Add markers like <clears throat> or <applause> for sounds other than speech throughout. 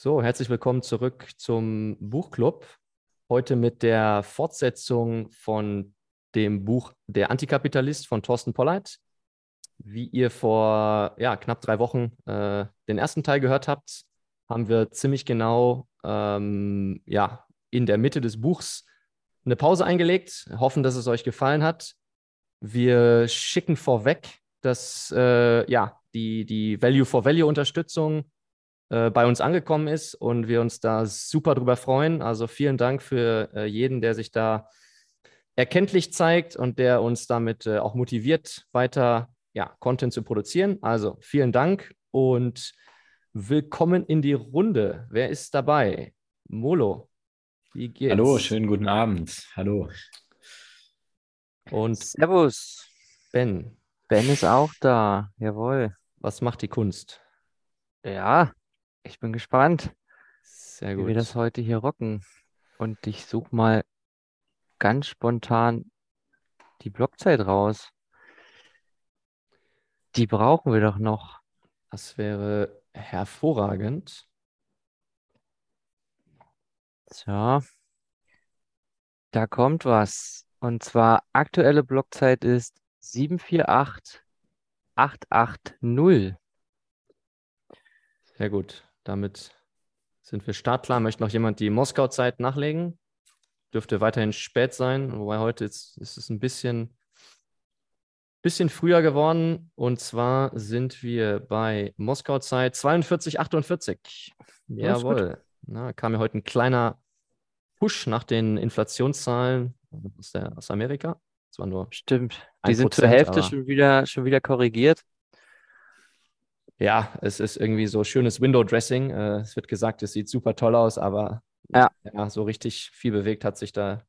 So, herzlich willkommen zurück zum Buchclub. Heute mit der Fortsetzung von dem Buch Der Antikapitalist von Thorsten Polleit. Wie ihr vor ja, knapp drei Wochen äh, den ersten Teil gehört habt, haben wir ziemlich genau ähm, ja, in der Mitte des Buchs eine Pause eingelegt. Hoffen, dass es euch gefallen hat. Wir schicken vorweg, dass äh, ja, die, die Value-for-Value-Unterstützung äh, bei uns angekommen ist und wir uns da super drüber freuen. Also vielen Dank für äh, jeden, der sich da erkenntlich zeigt und der uns damit äh, auch motiviert, weiter ja, Content zu produzieren. Also vielen Dank und willkommen in die Runde. Wer ist dabei? Molo, wie geht's? Hallo, schönen guten Abend. Hallo. Und Servus. Ben. Ben ist auch da. Jawohl. Was macht die Kunst? Ja, ich bin gespannt, Sehr wie wir das heute hier rocken. Und ich suche mal ganz spontan die Blockzeit raus. Die brauchen wir doch noch. Das wäre hervorragend. So. Da kommt was. Und zwar aktuelle Blockzeit ist 748880. Sehr gut. Damit sind wir startklar. Möchte noch jemand die Moskau-Zeit nachlegen? Dürfte weiterhin spät sein, wobei heute ist, ist es ein bisschen, bisschen früher geworden. Und zwar sind wir bei Moskau-Zeit 42,48. Jawohl. Na, kam ja heute ein kleiner Push nach den Inflationszahlen aus, der, aus Amerika. Das war nur Stimmt. Die sind zur Hälfte schon wieder, schon wieder korrigiert ja, es ist irgendwie so schönes Window-Dressing. Äh, es wird gesagt, es sieht super toll aus, aber ja. ja. so richtig viel bewegt hat sich da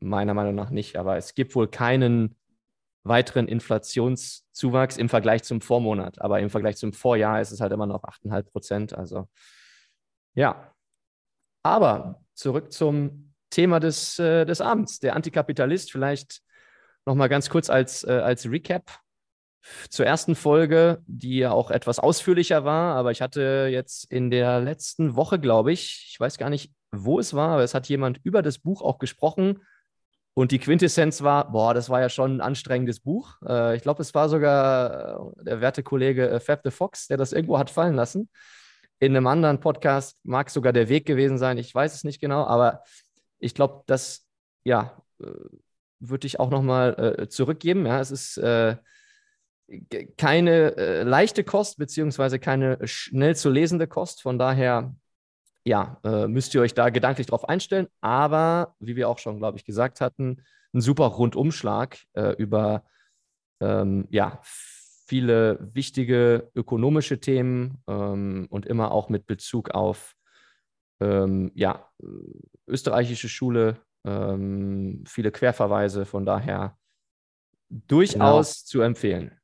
meiner Meinung nach nicht. Aber es gibt wohl keinen weiteren Inflationszuwachs im Vergleich zum Vormonat. Aber im Vergleich zum Vorjahr ist es halt immer noch 8,5 Prozent. Also ja. Aber zurück zum Thema des, äh, des Abends. Der Antikapitalist, vielleicht nochmal ganz kurz als, äh, als Recap zur ersten Folge, die ja auch etwas ausführlicher war, aber ich hatte jetzt in der letzten Woche, glaube ich, ich weiß gar nicht, wo es war, aber es hat jemand über das Buch auch gesprochen und die Quintessenz war, boah, das war ja schon ein anstrengendes Buch. Äh, ich glaube, es war sogar äh, der werte Kollege äh, Fab the Fox, der das irgendwo hat fallen lassen. In einem anderen Podcast mag sogar der Weg gewesen sein, ich weiß es nicht genau, aber ich glaube, das, ja, äh, würde ich auch nochmal äh, zurückgeben. Ja, es ist äh, keine äh, leichte Kost, beziehungsweise keine schnell zu lesende Kost. Von daher, ja, äh, müsst ihr euch da gedanklich drauf einstellen. Aber, wie wir auch schon, glaube ich, gesagt hatten, ein super Rundumschlag äh, über ähm, ja, viele wichtige ökonomische Themen ähm, und immer auch mit Bezug auf ähm, ja, österreichische Schule, ähm, viele Querverweise. Von daher durchaus genau. zu empfehlen.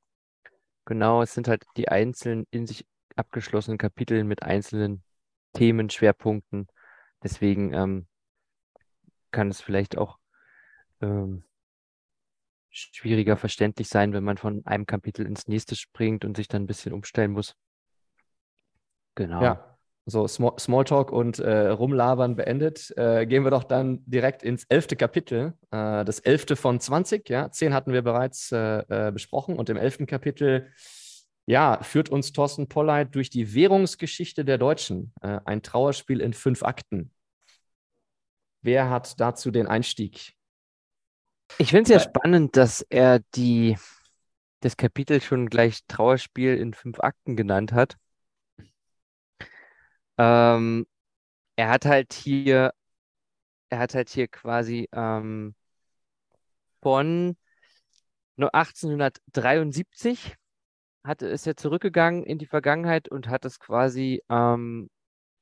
Genau, es sind halt die einzelnen in sich abgeschlossenen Kapitel mit einzelnen Themen, Schwerpunkten. Deswegen ähm, kann es vielleicht auch ähm, schwieriger verständlich sein, wenn man von einem Kapitel ins nächste springt und sich dann ein bisschen umstellen muss. Genau. Ja, so Smalltalk und äh, Rumlabern beendet. Äh, gehen wir doch dann direkt ins elfte Kapitel. Äh, das elfte von 20, ja. Zehn hatten wir bereits äh, äh, besprochen. Und im elften Kapitel, ja, führt uns Thorsten Polleit durch die Währungsgeschichte der Deutschen. Äh, ein Trauerspiel in fünf Akten. Wer hat dazu den Einstieg? Ich finde es ja spannend, dass er die, das Kapitel schon gleich Trauerspiel in fünf Akten genannt hat. Ähm, er hat halt hier, er hat halt hier quasi ähm, von 1873 hat, ist er zurückgegangen in die Vergangenheit und hat es quasi, ähm,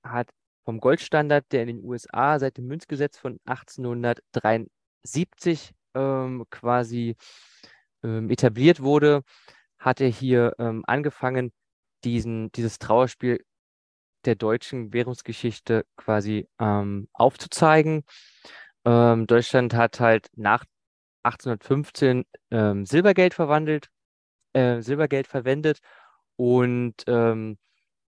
hat vom Goldstandard, der in den USA seit dem Münzgesetz von 1873 ähm, quasi ähm, etabliert wurde, hat er hier ähm, angefangen, diesen, dieses Trauerspiel der deutschen Währungsgeschichte quasi ähm, aufzuzeigen. Ähm, Deutschland hat halt nach 1815 ähm, Silbergeld verwandelt, äh, Silbergeld verwendet und ähm,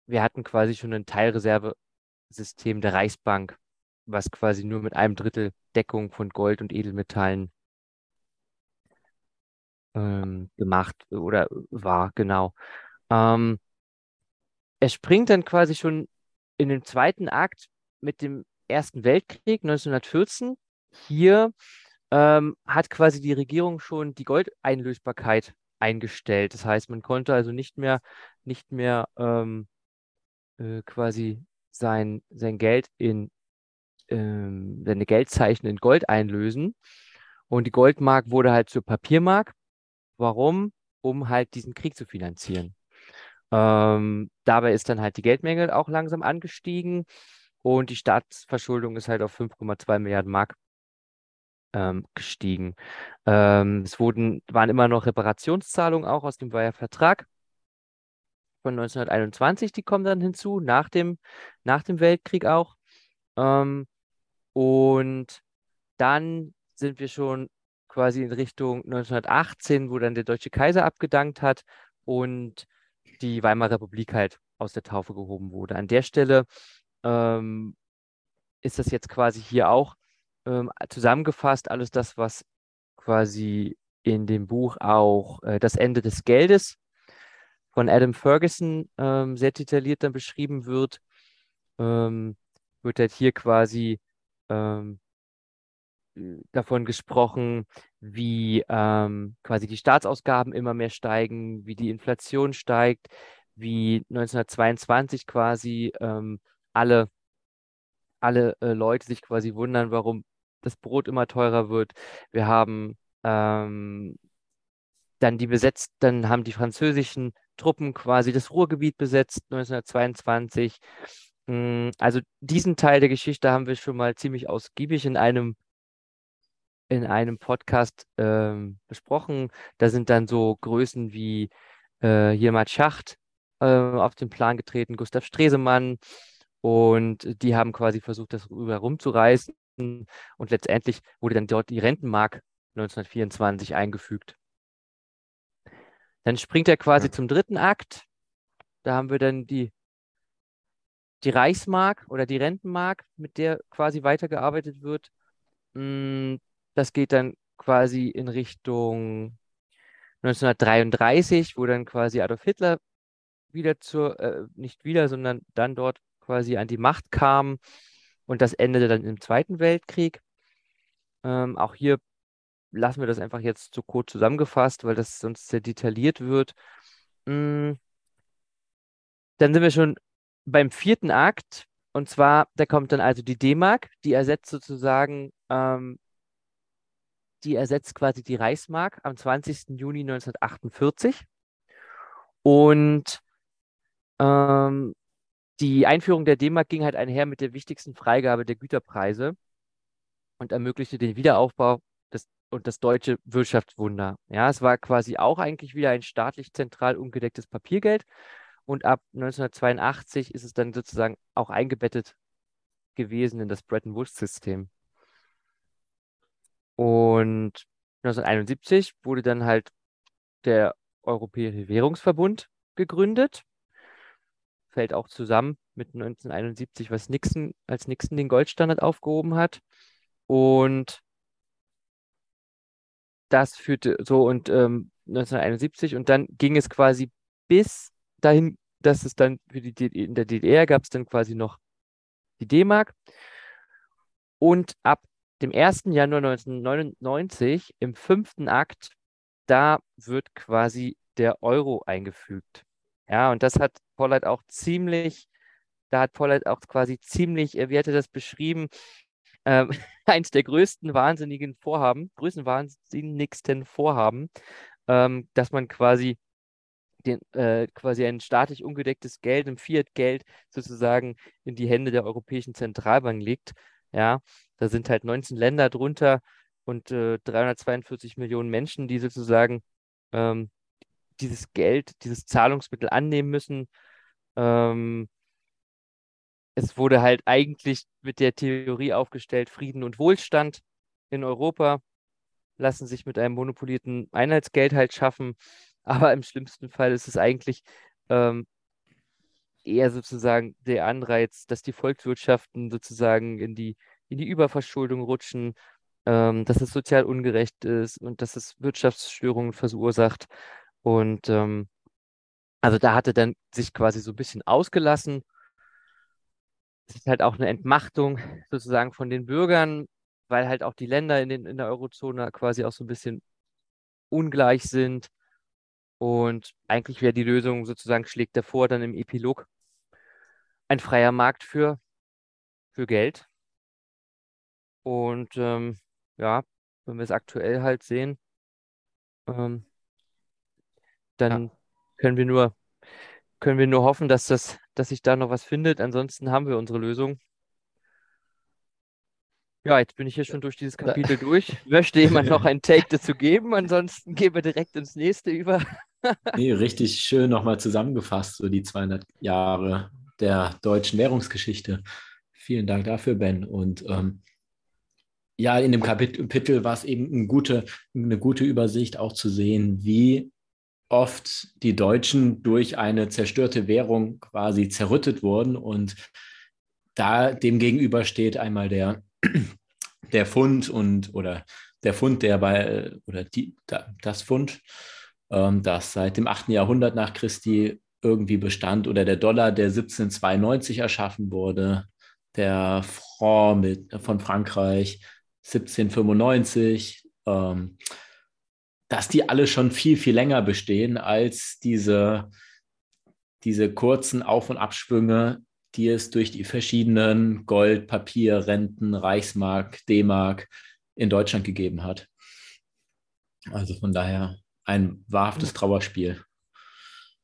wir hatten quasi schon ein Teilreservesystem der Reichsbank, was quasi nur mit einem Drittel Deckung von Gold und Edelmetallen ähm, gemacht oder war, genau. Ähm, er springt dann quasi schon in dem zweiten Akt mit dem Ersten Weltkrieg 1914. Hier ähm, hat quasi die Regierung schon die Goldeinlösbarkeit eingestellt. Das heißt, man konnte also nicht mehr, nicht mehr ähm, äh, quasi sein, sein Geld in ähm, seine Geldzeichen in Gold einlösen. Und die Goldmark wurde halt zur Papiermark. Warum? Um halt diesen Krieg zu finanzieren. Ähm, dabei ist dann halt die Geldmenge auch langsam angestiegen und die Staatsverschuldung ist halt auf 5,2 Milliarden Mark ähm, gestiegen. Ähm, es wurden, waren immer noch Reparationszahlungen auch aus dem Weiher Vertrag von 1921, die kommen dann hinzu, nach dem, nach dem Weltkrieg auch. Ähm, und dann sind wir schon quasi in Richtung 1918, wo dann der deutsche Kaiser abgedankt hat und die Weimarer Republik halt aus der Taufe gehoben wurde. An der Stelle ähm, ist das jetzt quasi hier auch ähm, zusammengefasst, alles das, was quasi in dem Buch auch äh, das Ende des Geldes von Adam Ferguson ähm, sehr detailliert dann beschrieben wird, ähm, wird halt hier quasi ähm, davon gesprochen, wie ähm, quasi die Staatsausgaben immer mehr steigen, wie die Inflation steigt, wie 1922 quasi ähm, alle, alle äh, Leute sich quasi wundern, warum das Brot immer teurer wird. Wir haben ähm, dann die besetzt, dann haben die französischen Truppen quasi das Ruhrgebiet besetzt 1922. Mm, also diesen Teil der Geschichte haben wir schon mal ziemlich ausgiebig in einem in einem Podcast ähm, besprochen. Da sind dann so Größen wie äh, Jemand Schacht äh, auf den Plan getreten, Gustav Stresemann. Und die haben quasi versucht, das rüber rumzureißen. Und letztendlich wurde dann dort die Rentenmark 1924 eingefügt. Dann springt er quasi ja. zum dritten Akt. Da haben wir dann die, die Reichsmark oder die Rentenmark, mit der quasi weitergearbeitet wird. Das geht dann quasi in Richtung 1933, wo dann quasi Adolf Hitler wieder zur, äh, nicht wieder, sondern dann dort quasi an die Macht kam und das endete dann im Zweiten Weltkrieg. Ähm, auch hier lassen wir das einfach jetzt so kurz zusammengefasst, weil das sonst sehr detailliert wird. Mm. Dann sind wir schon beim vierten Akt. Und zwar, da kommt dann also die D-Mark, die ersetzt sozusagen ähm, die ersetzt quasi die Reichsmark am 20. Juni 1948. Und ähm, die Einführung der D-Mark ging halt einher mit der wichtigsten Freigabe der Güterpreise und ermöglichte den Wiederaufbau des, und das deutsche Wirtschaftswunder. Ja, es war quasi auch eigentlich wieder ein staatlich zentral ungedecktes Papiergeld. Und ab 1982 ist es dann sozusagen auch eingebettet gewesen in das Bretton Woods-System. Und 1971 wurde dann halt der Europäische Währungsverbund gegründet. Fällt auch zusammen mit 1971, was Nixon, als Nixon den Goldstandard aufgehoben hat. Und das führte so und ähm, 1971 und dann ging es quasi bis dahin, dass es dann für die in der DDR gab es dann quasi noch die D-Mark. Und ab dem 1. Januar 1999 im fünften Akt, da wird quasi der Euro eingefügt. Ja, und das hat Pollard auch ziemlich, da hat Pollard auch quasi ziemlich, wie hat er das beschrieben, ähm, <laughs> eins der größten wahnsinnigen Vorhaben, größten wahnsinnigsten Vorhaben, ähm, dass man quasi den, äh, quasi ein staatlich ungedecktes Geld, ein Fiat-Geld sozusagen in die Hände der Europäischen Zentralbank legt. Ja, da sind halt 19 Länder drunter und äh, 342 Millionen Menschen, die sozusagen ähm, dieses Geld, dieses Zahlungsmittel annehmen müssen. Ähm, es wurde halt eigentlich mit der Theorie aufgestellt, Frieden und Wohlstand in Europa lassen sich mit einem monopolierten Einheitsgeld halt schaffen. Aber im schlimmsten Fall ist es eigentlich ähm, eher sozusagen der Anreiz, dass die Volkswirtschaften sozusagen in die, in die Überverschuldung rutschen, ähm, dass es sozial ungerecht ist und dass es Wirtschaftsstörungen verursacht. Und ähm, also da hatte dann sich quasi so ein bisschen ausgelassen. Es ist halt auch eine Entmachtung sozusagen von den Bürgern, weil halt auch die Länder in, den, in der Eurozone quasi auch so ein bisschen ungleich sind. Und eigentlich wäre die Lösung sozusagen, schlägt davor dann im Epilog ein freier Markt für, für Geld. Und ähm, ja, wenn wir es aktuell halt sehen, ähm, dann ja. können wir nur, können wir nur hoffen, dass das, dass sich da noch was findet. Ansonsten haben wir unsere Lösung. Ja, jetzt bin ich hier schon durch dieses Kapitel durch. Möchte jemand noch ein Take dazu geben? Ansonsten gehen wir direkt ins nächste über. <laughs> nee, richtig schön nochmal zusammengefasst, so die 200 Jahre der deutschen Währungsgeschichte. Vielen Dank dafür, Ben. Und ähm, ja, in dem Kapitel war es eben eine gute, eine gute Übersicht auch zu sehen, wie oft die Deutschen durch eine zerstörte Währung quasi zerrüttet wurden. Und da dem gegenüber steht einmal der, <clears throat> der Pfund und oder der Pfund, der bei, oder die, das Pfund, ähm, das seit dem 8. Jahrhundert nach Christi irgendwie bestand, oder der Dollar, der 1792 erschaffen wurde, der Franc mit, von Frankreich 1795, ähm, dass die alle schon viel, viel länger bestehen als diese, diese kurzen Auf- und Abschwünge, die es durch die verschiedenen Gold, Papier, Renten, Reichsmark, D-Mark in Deutschland gegeben hat. Also von daher ein wahrhaftes Trauerspiel.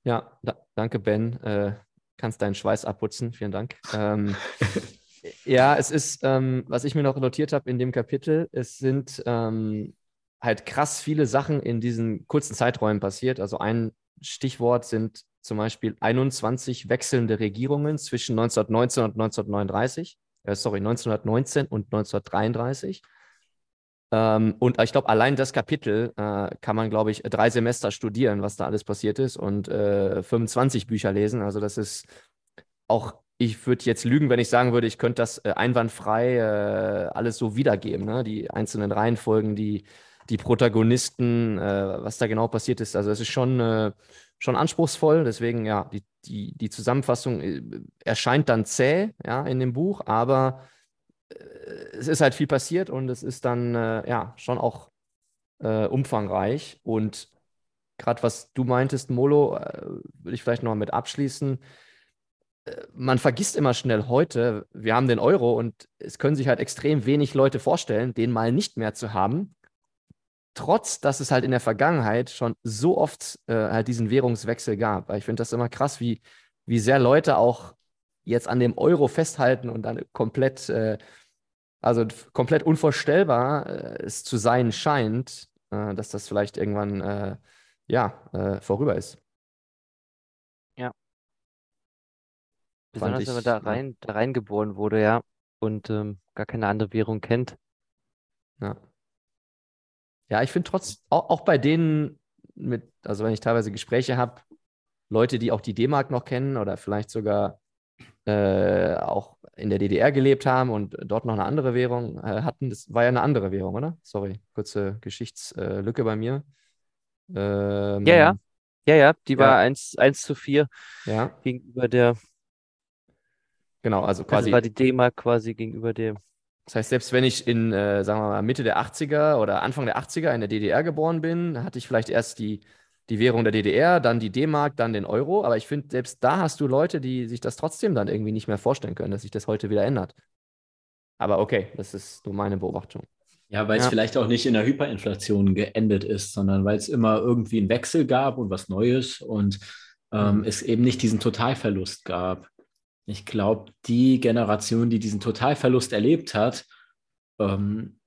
Ja, da, danke Ben. Äh, kannst deinen Schweiß abputzen. Vielen Dank. Ähm, <laughs> Ja, es ist, ähm, was ich mir noch notiert habe in dem Kapitel, es sind ähm, halt krass viele Sachen in diesen kurzen Zeiträumen passiert. Also ein Stichwort sind zum Beispiel 21 wechselnde Regierungen zwischen 1919 und 1939. Äh, sorry, 1919 und 1933. Ähm, und ich glaube, allein das Kapitel äh, kann man, glaube ich, drei Semester studieren, was da alles passiert ist und äh, 25 Bücher lesen. Also das ist auch ich würde jetzt lügen, wenn ich sagen würde, ich könnte das äh, einwandfrei äh, alles so wiedergeben. Ne? Die einzelnen Reihenfolgen, die, die Protagonisten, äh, was da genau passiert ist. Also es ist schon, äh, schon anspruchsvoll. Deswegen, ja, die, die, die Zusammenfassung äh, erscheint dann zäh ja, in dem Buch, aber äh, es ist halt viel passiert und es ist dann ja schon auch umfangreich. Und gerade was du meintest, Molo, würde ich vielleicht noch mit abschließen man vergisst immer schnell heute, wir haben den Euro und es können sich halt extrem wenig Leute vorstellen, den mal nicht mehr zu haben. Trotz, dass es halt in der Vergangenheit schon so oft äh, halt diesen Währungswechsel gab. Ich finde das immer krass, wie, wie sehr Leute auch jetzt an dem Euro festhalten und dann komplett, äh, also komplett unvorstellbar äh, es zu sein scheint, äh, dass das vielleicht irgendwann äh, ja, äh, vorüber ist. Besonders wenn man da rein, da reingeboren wurde, ja, und ähm, gar keine andere Währung kennt. Ja. Ja, ich finde trotz, auch, auch bei denen mit, also wenn ich teilweise Gespräche habe, Leute, die auch die D-Mark noch kennen oder vielleicht sogar äh, auch in der DDR gelebt haben und dort noch eine andere Währung äh, hatten, das war ja eine andere Währung, oder? Sorry, kurze Geschichtslücke bei mir. Ähm, ja, ja. Ja, ja, die ja. war 1, 1 zu 4 ja. gegenüber der Genau, also quasi. Das war die D-Mark quasi gegenüber dem. Das heißt, selbst wenn ich in, äh, sagen wir mal, Mitte der 80er oder Anfang der 80er in der DDR geboren bin, hatte ich vielleicht erst die, die Währung der DDR, dann die D-Mark, dann den Euro. Aber ich finde, selbst da hast du Leute, die sich das trotzdem dann irgendwie nicht mehr vorstellen können, dass sich das heute wieder ändert. Aber okay, das ist nur meine Beobachtung. Ja, weil es vielleicht auch nicht in der Hyperinflation geendet ist, sondern weil es immer irgendwie einen Wechsel gab und was Neues und ähm, mhm. es eben nicht diesen Totalverlust gab. Ich glaube, die Generation, die diesen Totalverlust erlebt hat, ähm,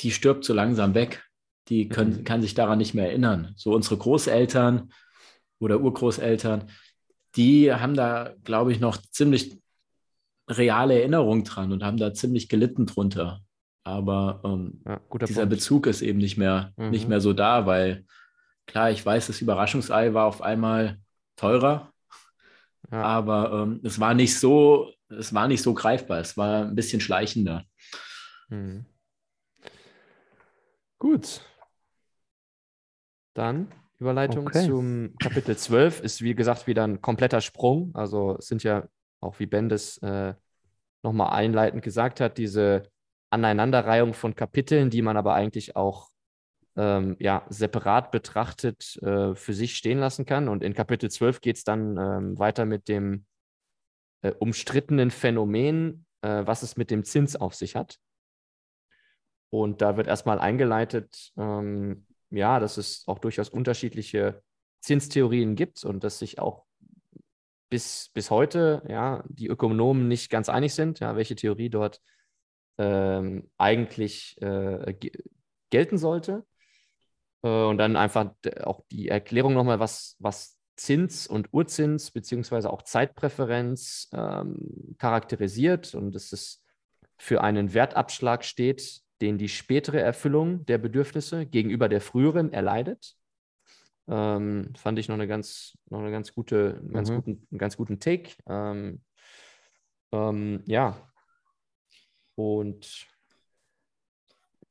die stirbt so langsam weg. Die können, mhm. kann sich daran nicht mehr erinnern. So unsere Großeltern oder Urgroßeltern, die haben da, glaube ich, noch ziemlich reale Erinnerungen dran und haben da ziemlich gelitten drunter. Aber ähm, ja, dieser Punkt. Bezug ist eben nicht mehr, mhm. nicht mehr so da, weil klar, ich weiß, das Überraschungsei war auf einmal teurer ja. aber ähm, es war nicht so, es war nicht so greifbar, es war ein bisschen schleichender. Mhm. Gut. Dann Überleitung okay. zum Kapitel 12 ist, wie gesagt, wieder ein kompletter Sprung. Also es sind ja, auch wie Ben das äh, nochmal einleitend gesagt hat, diese Aneinanderreihung von Kapiteln, die man aber eigentlich auch ähm, ja, separat betrachtet äh, für sich stehen lassen kann. Und in Kapitel 12 geht es dann ähm, weiter mit dem äh, umstrittenen Phänomen, äh, was es mit dem Zins auf sich hat. Und da wird erstmal eingeleitet, ähm, ja, dass es auch durchaus unterschiedliche Zinstheorien gibt und dass sich auch bis, bis heute ja, die Ökonomen nicht ganz einig sind, ja, welche Theorie dort ähm, eigentlich äh, gelten sollte. Äh, und dann einfach auch die Erklärung nochmal, was, was Zins und Urzins beziehungsweise auch Zeitpräferenz ähm, charakterisiert und dass es für einen Wertabschlag steht, den die spätere Erfüllung der Bedürfnisse gegenüber der früheren erleidet. Ähm, fand ich noch eine ganz, noch eine ganz gute, einen ganz, mhm. guten, einen ganz guten Take. Ähm, ähm, ja. Und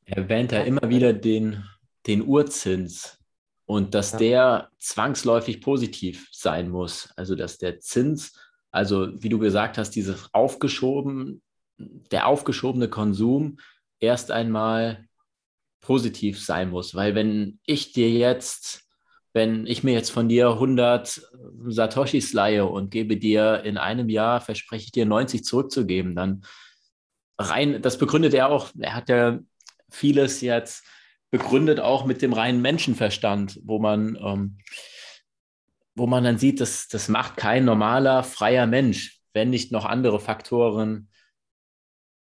er erwähnt er immer wieder den, den Urzins und dass ja. der zwangsläufig positiv sein muss. Also dass der Zins, also wie du gesagt hast, dieses aufgeschoben, der aufgeschobene Konsum erst einmal positiv sein muss. Weil wenn ich dir jetzt, wenn ich mir jetzt von dir 100 Satoshis leihe und gebe dir in einem Jahr, verspreche ich dir 90 zurückzugeben, dann rein, das begründet er auch, er hat ja vieles jetzt begründet auch mit dem reinen Menschenverstand, wo man, ähm, wo man dann sieht, dass das macht kein normaler, freier Mensch, wenn nicht noch andere Faktoren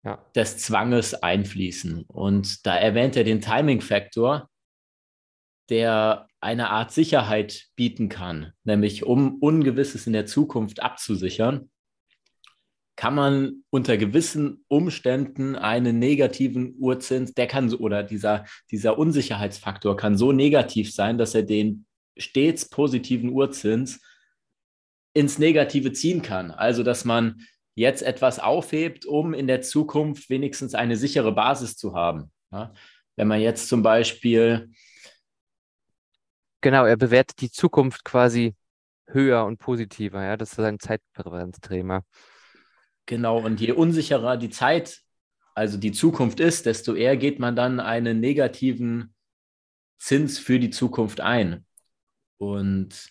ja. des Zwanges einfließen. Und da erwähnt er den Timing-Faktor, der eine Art Sicherheit bieten kann, nämlich um Ungewisses in der Zukunft abzusichern, kann man unter gewissen Umständen einen negativen Urzins, der kann oder dieser, dieser Unsicherheitsfaktor kann so negativ sein, dass er den stets positiven Urzins ins Negative ziehen kann. Also, dass man jetzt etwas aufhebt, um in der Zukunft wenigstens eine sichere Basis zu haben. Ja? Wenn man jetzt zum Beispiel. Genau, er bewertet die Zukunft quasi höher und positiver. Ja, das ist ein Zeitpräferenzthema. Genau, und je unsicherer die Zeit, also die Zukunft ist, desto eher geht man dann einen negativen Zins für die Zukunft ein. Und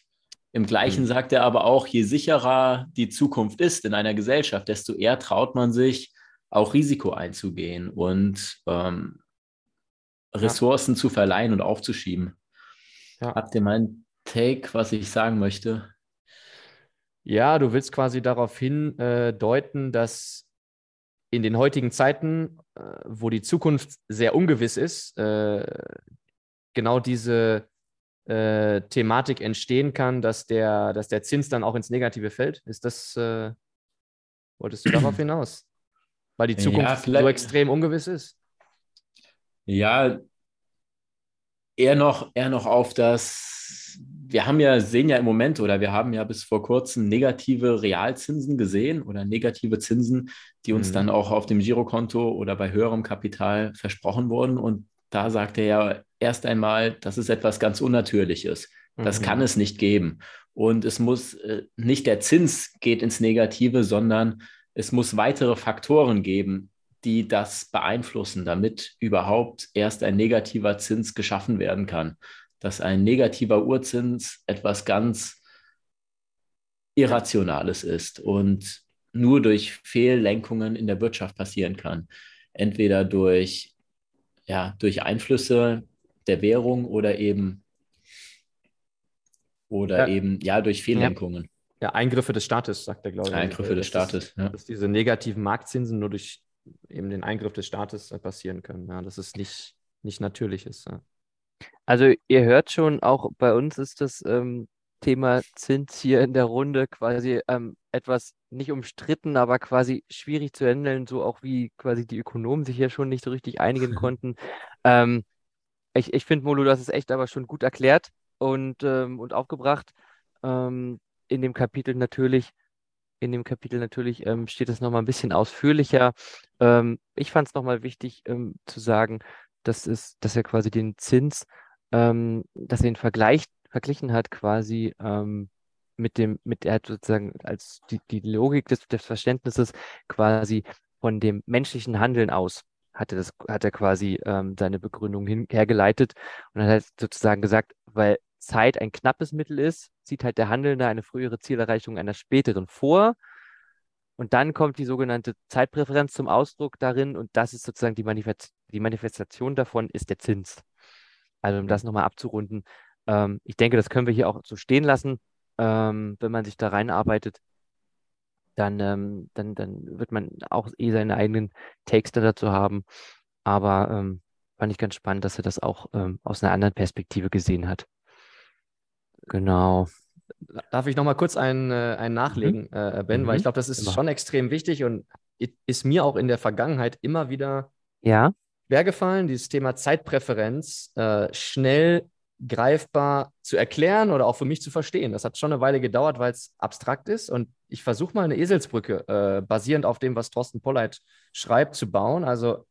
im Gleichen mhm. sagt er aber auch, je sicherer die Zukunft ist in einer Gesellschaft, desto eher traut man sich, auch Risiko einzugehen und ähm, Ressourcen ja. zu verleihen und aufzuschieben. Ja. Habt ihr meinen Take, was ich sagen möchte? Ja, du willst quasi darauf hindeuten, äh, dass in den heutigen Zeiten, äh, wo die Zukunft sehr ungewiss ist, äh, genau diese äh, Thematik entstehen kann, dass der, dass der Zins dann auch ins Negative fällt? Ist das, äh, wolltest du <clears throat> darauf hinaus? Weil die Zukunft ja, so extrem ungewiss ist? Ja, eher noch, eher noch auf das, wir haben ja, sehen ja im Moment oder wir haben ja bis vor kurzem negative Realzinsen gesehen oder negative Zinsen, die uns mhm. dann auch auf dem Girokonto oder bei höherem Kapital versprochen wurden. Und da sagt er ja erst einmal, das ist etwas ganz Unnatürliches. Das mhm. kann es nicht geben. Und es muss äh, nicht der Zins geht ins Negative, sondern es muss weitere Faktoren geben, die das beeinflussen, damit überhaupt erst ein negativer Zins geschaffen werden kann. Dass ein negativer Urzins etwas ganz Irrationales ist und nur durch Fehllenkungen in der Wirtschaft passieren kann. Entweder durch ja, durch Einflüsse der Währung oder eben oder ja. eben ja durch Fehllenkungen. Ja. ja. Eingriffe des Staates, sagt er, glaube ich. Eingriffe des Staates, ist, ja. Dass diese negativen Marktzinsen nur durch eben den Eingriff des Staates passieren können. Ja, dass es nicht, nicht natürlich ist. Ja. Also ihr hört schon, auch bei uns ist das ähm, Thema Zins hier in der Runde quasi ähm, etwas nicht umstritten, aber quasi schwierig zu handeln, so auch wie quasi die Ökonomen sich hier schon nicht so richtig einigen <laughs> konnten. Ähm, ich ich finde, Molo, das ist echt aber schon gut erklärt und, ähm, und aufgebracht. Ähm, in dem Kapitel natürlich in dem Kapitel natürlich ähm, steht es nochmal ein bisschen ausführlicher. Ich fand es nochmal wichtig zu sagen, dass, es, dass er quasi den Zins, ähm, dass er ihn Vergleich, verglichen hat quasi ähm, mit dem, mit er hat sozusagen als die, die Logik des, des Verständnisses quasi von dem menschlichen Handeln aus hat er das, hat er quasi ähm, seine Begründung hin, hergeleitet und hat halt sozusagen gesagt, weil Zeit ein knappes Mittel ist, sieht halt der Handelnde eine frühere Zielerreichung einer späteren vor. Und dann kommt die sogenannte Zeitpräferenz zum Ausdruck darin und das ist sozusagen die, Manifest die Manifestation davon, ist der Zins. Also um das nochmal abzurunden, ähm, ich denke, das können wir hier auch so stehen lassen, ähm, wenn man sich da reinarbeitet dann, ähm, dann, dann wird man auch eh seine eigenen Takes dazu haben. Aber ähm, fand ich ganz spannend, dass er das auch ähm, aus einer anderen Perspektive gesehen hat. Genau. Darf ich noch mal kurz einen, äh, einen nachlegen, mhm. äh, Ben? Mhm. Weil ich glaube, das ist immer. schon extrem wichtig und ist mir auch in der Vergangenheit immer wieder ja. Schwer gefallen, dieses Thema Zeitpräferenz äh, schnell greifbar zu erklären oder auch für mich zu verstehen. Das hat schon eine Weile gedauert, weil es abstrakt ist. Und ich versuche mal eine Eselsbrücke, äh, basierend auf dem, was Thorsten Polleit schreibt, zu bauen. Also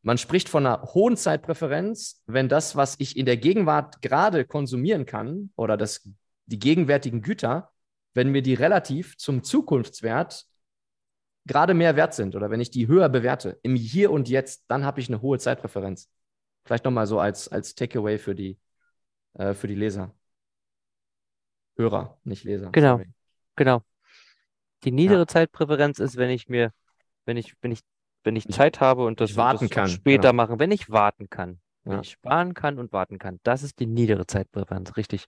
man spricht von einer hohen Zeitpräferenz, wenn das, was ich in der Gegenwart gerade konsumieren kann oder das, die gegenwärtigen Güter, wenn mir die relativ zum Zukunftswert gerade mehr wert sind oder wenn ich die höher bewerte, im Hier und Jetzt, dann habe ich eine hohe Zeitpräferenz. Vielleicht nochmal so als, als Takeaway für die, äh, für die Leser. Hörer, nicht Leser. Genau, sorry. genau. Die niedere ja. Zeitpräferenz ist, wenn ich mir, wenn ich, wenn ich, wenn ich Zeit habe und das, warten das kann, später genau. machen, wenn ich warten kann. Wenn ja. ich sparen kann und warten kann. Das ist die niedere Zeitpräferenz, richtig.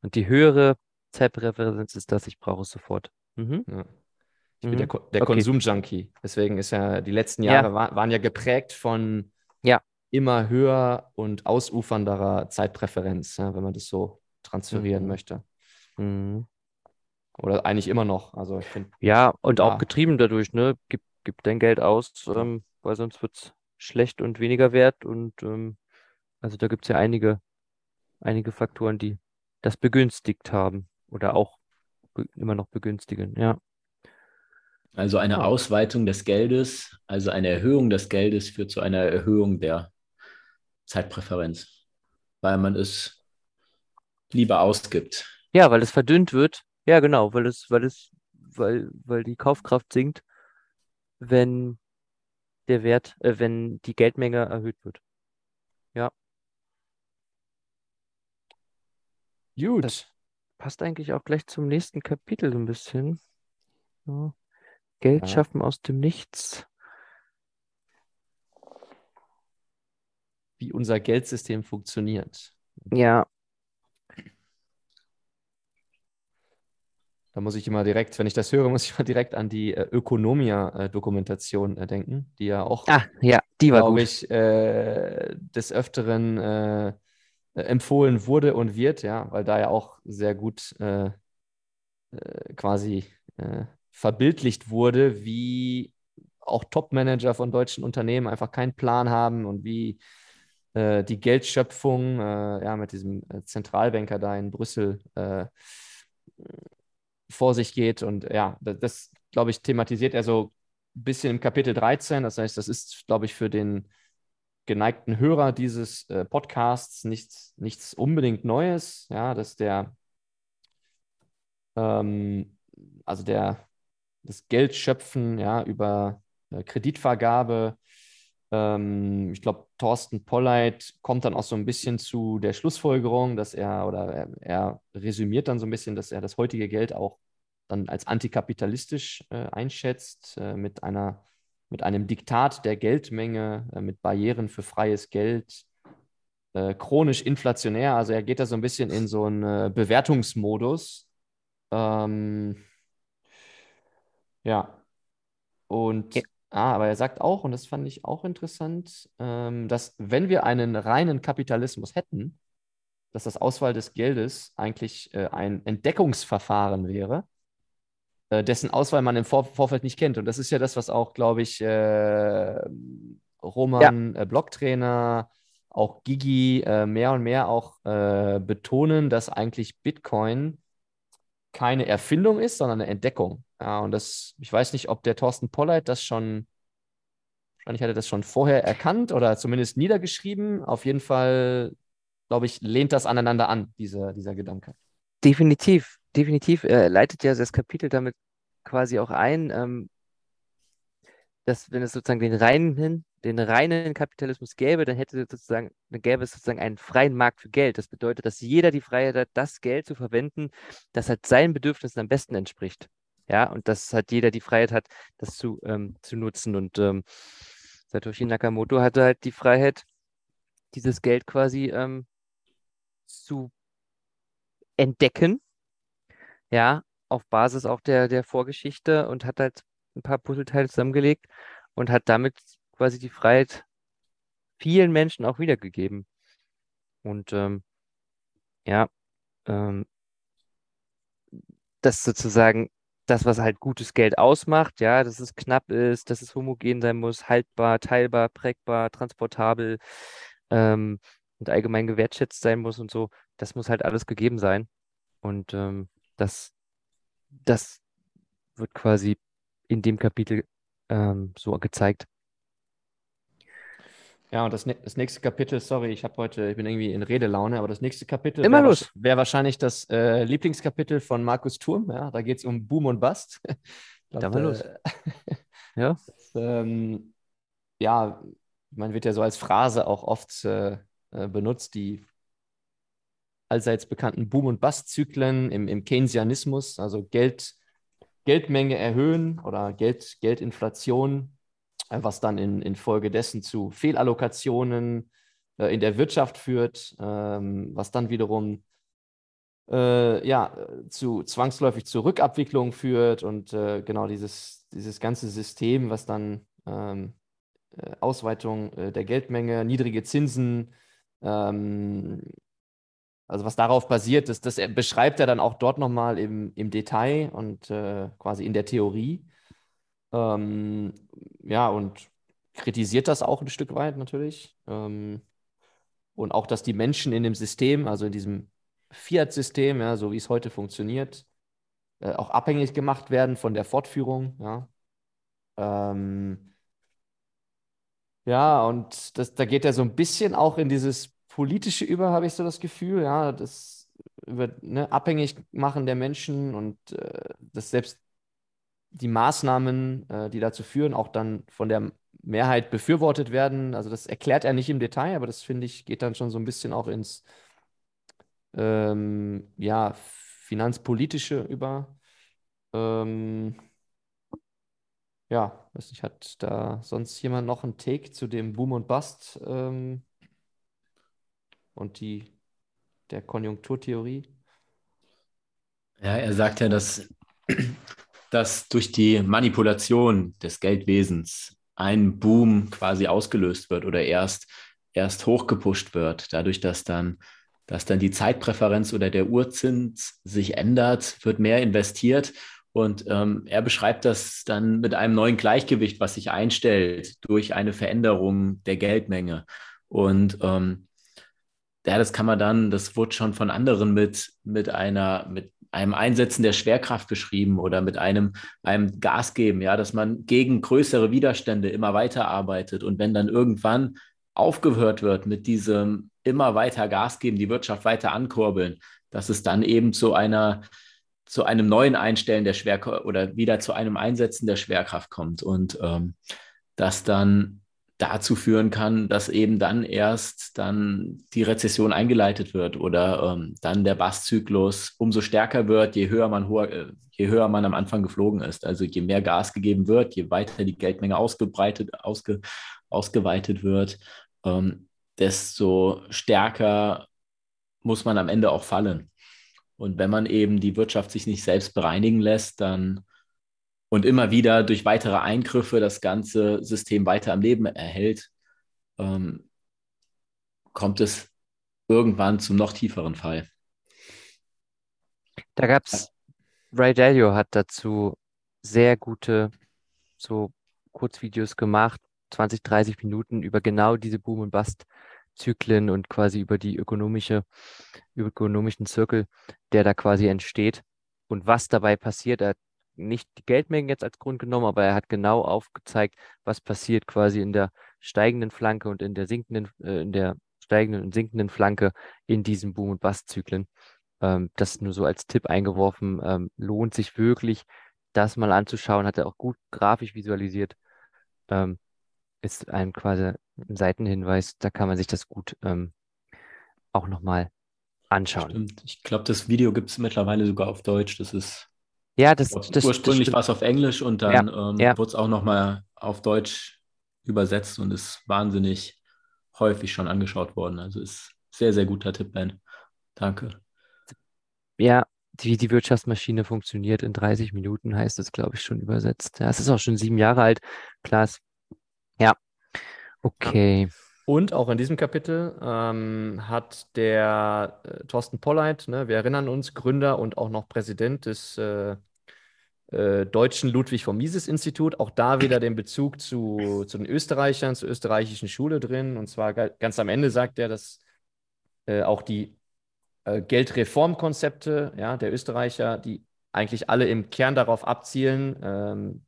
Und die höhere Zeitpräferenz ist das, ich brauche es sofort. Mhm. Ja. Ich bin mhm. der, der okay. Konsumjunkie. Deswegen ist ja, die letzten Jahre ja. War, waren ja geprägt von ja immer höher und ausufernderer Zeitpräferenz, ja, wenn man das so transferieren mhm. möchte. Mhm. Oder eigentlich immer noch. Also ich find, ja, und auch getrieben dadurch, ne? Gib, gib dein Geld aus, ähm, weil sonst wird es schlecht und weniger wert. Und ähm, also da gibt es ja einige, einige Faktoren, die das begünstigt haben oder auch immer noch begünstigen, ja. Also eine Ausweitung des Geldes, also eine Erhöhung des Geldes führt zu einer Erhöhung der Zeitpräferenz, weil man es lieber ausgibt. Ja, weil es verdünnt wird. Ja, genau, weil es, weil es, weil, weil die Kaufkraft sinkt, wenn der Wert, äh, wenn die Geldmenge erhöht wird. Ja. Gut. Das passt eigentlich auch gleich zum nächsten Kapitel so ein bisschen. Ja. Geld ja. schaffen aus dem Nichts. wie unser Geldsystem funktioniert. Ja. Da muss ich immer direkt, wenn ich das höre, muss ich immer direkt an die äh, Ökonomia-Dokumentation äh, denken, die ja auch, ah, ja, die war glaube ich, äh, des Öfteren äh, empfohlen wurde und wird, ja, weil da ja auch sehr gut äh, äh, quasi verbildlicht wurde, wie auch Top-Manager von deutschen Unternehmen einfach keinen Plan haben und wie äh, die Geldschöpfung äh, ja, mit diesem äh, Zentralbanker da in Brüssel äh, vor sich geht. Und ja, das, das glaube ich, thematisiert er so ein bisschen im Kapitel 13. Das heißt, das ist, glaube ich, für den geneigten Hörer dieses äh, Podcasts nichts, nichts unbedingt Neues. Ja, dass der, ähm, also der, das Geldschöpfen ja, über äh, Kreditvergabe ähm, ich glaube, Thorsten Polleit kommt dann auch so ein bisschen zu der Schlussfolgerung, dass er oder er, er, resümiert dann so ein bisschen, dass er das heutige Geld auch dann als antikapitalistisch äh, einschätzt, äh, mit einer mit einem Diktat der Geldmenge, äh, mit Barrieren für freies Geld, äh, chronisch inflationär. Also er geht da so ein bisschen in so einen äh, Bewertungsmodus. Ähm, ja. Und ja. Ah, aber er sagt auch, und das fand ich auch interessant, ähm, dass wenn wir einen reinen Kapitalismus hätten, dass das Auswahl des Geldes eigentlich äh, ein Entdeckungsverfahren wäre, äh, dessen Auswahl man im Vor Vorfeld nicht kennt. Und das ist ja das, was auch, glaube ich, äh, Roman. Äh, Blocktrainer, auch Gigi äh, mehr und mehr auch äh, betonen, dass eigentlich Bitcoin keine Erfindung ist, sondern eine Entdeckung. Ja, und das, ich weiß nicht, ob der Thorsten Polleit das schon, wahrscheinlich hat er das schon vorher erkannt oder zumindest niedergeschrieben. Auf jeden Fall, glaube ich, lehnt das aneinander an, dieser, dieser Gedanke. Definitiv, definitiv. Er leitet ja das Kapitel damit quasi auch ein, ähm, dass wenn es sozusagen den reinen, den reinen Kapitalismus gäbe, dann hätte sozusagen, dann gäbe es sozusagen einen freien Markt für Geld. Das bedeutet, dass jeder die Freiheit hat, das Geld zu verwenden, das halt seinen Bedürfnissen am besten entspricht. Ja, und dass halt jeder die Freiheit hat, das zu, ähm, zu nutzen. Und ähm, Satoshi Nakamoto hatte halt die Freiheit, dieses Geld quasi ähm, zu entdecken. Ja, auf Basis auch der, der Vorgeschichte und hat halt ein paar Puzzleteile zusammengelegt und hat damit quasi die Freiheit vielen Menschen auch wiedergegeben. Und ähm, ja, ähm, das sozusagen das, was halt gutes Geld ausmacht, ja, dass es knapp ist, dass es homogen sein muss, haltbar, teilbar, prägbar, transportabel ähm, und allgemein gewertschätzt sein muss und so, das muss halt alles gegeben sein. Und ähm, das, das wird quasi in dem Kapitel ähm, so gezeigt. Ja, und das, das nächste Kapitel, sorry, ich habe heute, ich bin irgendwie in Redelaune, aber das nächste Kapitel wäre wär, wahrscheinlich das äh, Lieblingskapitel von Markus Turm. Ja, da geht es um Boom und Bust. <laughs> Glaub, da mal los. <laughs> ja. Das, ähm, ja, man wird ja so als Phrase auch oft äh, äh benutzt, die allseits bekannten Boom- und Bust-Zyklen im, im Keynesianismus, also Geld, Geldmenge erhöhen oder Geld, Geldinflation was dann in, infolgedessen zu Fehlallokationen äh, in der Wirtschaft führt, ähm, was dann wiederum äh, ja, zu zwangsläufig zur Rückabwicklung führt und äh, genau dieses, dieses ganze System, was dann ähm, äh, Ausweitung äh, der Geldmenge, niedrige Zinsen, ähm, also was darauf basiert, das, das beschreibt er dann auch dort nochmal im, im Detail und äh, quasi in der Theorie. Ähm, ja, und kritisiert das auch ein Stück weit natürlich. Ähm, und auch, dass die Menschen in dem System, also in diesem Fiat-System, ja, so wie es heute funktioniert, äh, auch abhängig gemacht werden von der Fortführung. Ja, ähm, ja und das, da geht er so ein bisschen auch in dieses Politische über, habe ich so das Gefühl. Ja, das über ne, abhängig machen der Menschen und äh, das selbst die Maßnahmen, äh, die dazu führen, auch dann von der Mehrheit befürwortet werden. Also das erklärt er nicht im Detail, aber das finde ich, geht dann schon so ein bisschen auch ins ähm, ja, Finanzpolitische über. Ähm, ja, weiß nicht, hat da sonst jemand noch einen Take zu dem Boom und Bust ähm, und die, der Konjunkturtheorie? Ja, er sagt ja, dass dass durch die Manipulation des Geldwesens ein Boom quasi ausgelöst wird oder erst, erst hochgepusht wird, dadurch, dass dann, dass dann die Zeitpräferenz oder der Urzins sich ändert, wird mehr investiert. Und ähm, er beschreibt das dann mit einem neuen Gleichgewicht, was sich einstellt durch eine Veränderung der Geldmenge. Und ähm, ja, das kann man dann, das wurde schon von anderen mit, mit einer, mit einem Einsetzen der Schwerkraft beschrieben oder mit einem, einem Gas geben, ja, dass man gegen größere Widerstände immer weiter arbeitet. Und wenn dann irgendwann aufgehört wird mit diesem immer weiter Gas geben, die Wirtschaft weiter ankurbeln, dass es dann eben zu einer zu einem neuen Einstellen der Schwerkraft oder wieder zu einem Einsetzen der Schwerkraft kommt und ähm, dass dann dazu führen kann, dass eben dann erst dann die Rezession eingeleitet wird oder ähm, dann der Basszyklus umso stärker wird, je höher man äh, je höher man am Anfang geflogen ist. Also je mehr Gas gegeben wird, je weiter die Geldmenge ausgebreitet, ausge, ausgeweitet wird, ähm, desto stärker muss man am Ende auch fallen. Und wenn man eben die Wirtschaft sich nicht selbst bereinigen lässt, dann und immer wieder durch weitere Eingriffe das ganze System weiter am Leben erhält, ähm, kommt es irgendwann zum noch tieferen Fall. Da gab es, Ray Dalio hat dazu sehr gute so Kurzvideos gemacht, 20, 30 Minuten über genau diese Boom- und Bust-Zyklen und quasi über die ökonomische, über ökonomischen Zirkel, der da quasi entsteht. und was dabei passiert. Er hat nicht die Geldmengen jetzt als Grund genommen, aber er hat genau aufgezeigt, was passiert quasi in der steigenden Flanke und in der sinkenden, äh, in der steigenden und sinkenden Flanke in diesen Boom- und Bust-Zyklen. Ähm, das nur so als Tipp eingeworfen. Ähm, lohnt sich wirklich, das mal anzuschauen. Hat er auch gut grafisch visualisiert. Ähm, ist ein quasi ein Seitenhinweis. Da kann man sich das gut ähm, auch nochmal anschauen. Stimmt. Ich glaube, das Video gibt es mittlerweile sogar auf Deutsch. Das ist ja, das, das ursprünglich war es auf Englisch und dann ja, ähm, ja. wurde es auch nochmal auf Deutsch übersetzt und ist wahnsinnig häufig schon angeschaut worden. Also ist sehr, sehr guter Tipp, Ben. Danke. Ja, wie die Wirtschaftsmaschine funktioniert in 30 Minuten, heißt es, glaube ich, schon übersetzt. Ja, es ist auch schon sieben Jahre alt. Klaas. Ja. Okay. Und auch in diesem Kapitel ähm, hat der äh, Thorsten Polleit, ne, wir erinnern uns, Gründer und auch noch Präsident des äh, äh, Deutschen Ludwig von Mises Institut, auch da wieder den Bezug zu, zu den Österreichern, zur österreichischen Schule drin. Und zwar ganz am Ende sagt er, dass äh, auch die äh, Geldreformkonzepte ja, der Österreicher, die eigentlich alle im Kern darauf abzielen, ähm,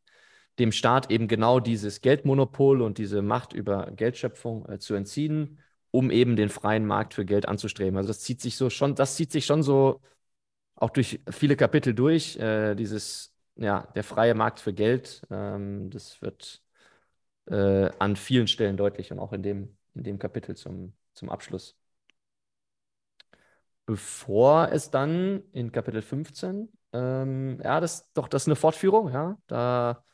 dem Staat eben genau dieses Geldmonopol und diese Macht über Geldschöpfung äh, zu entziehen, um eben den freien Markt für Geld anzustreben. Also das zieht sich so schon, das zieht sich schon so auch durch viele Kapitel durch, äh, dieses, ja, der freie Markt für Geld, ähm, das wird äh, an vielen Stellen deutlich und auch in dem, in dem Kapitel zum, zum Abschluss. Bevor es dann in Kapitel 15, ähm, ja, das doch, das ist eine Fortführung, ja, da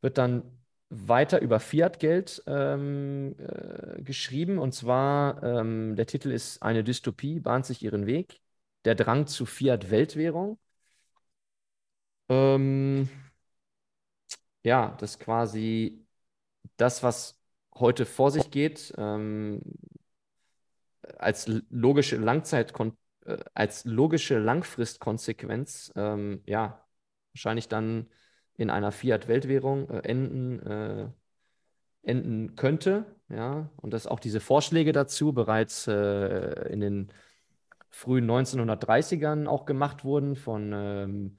wird dann weiter über Fiat-Geld ähm, äh, geschrieben. Und zwar, ähm, der Titel ist Eine Dystopie bahnt sich ihren Weg. Der Drang zu Fiat-Weltwährung. Ähm, ja, das quasi das, was heute vor sich geht, ähm, als logische Langzeit äh, als logische Langfristkonsequenz, ähm, ja, wahrscheinlich dann in einer Fiat-Weltwährung äh, enden, äh, enden könnte. Ja, und dass auch diese Vorschläge dazu bereits äh, in den frühen 1930ern auch gemacht wurden von, ähm,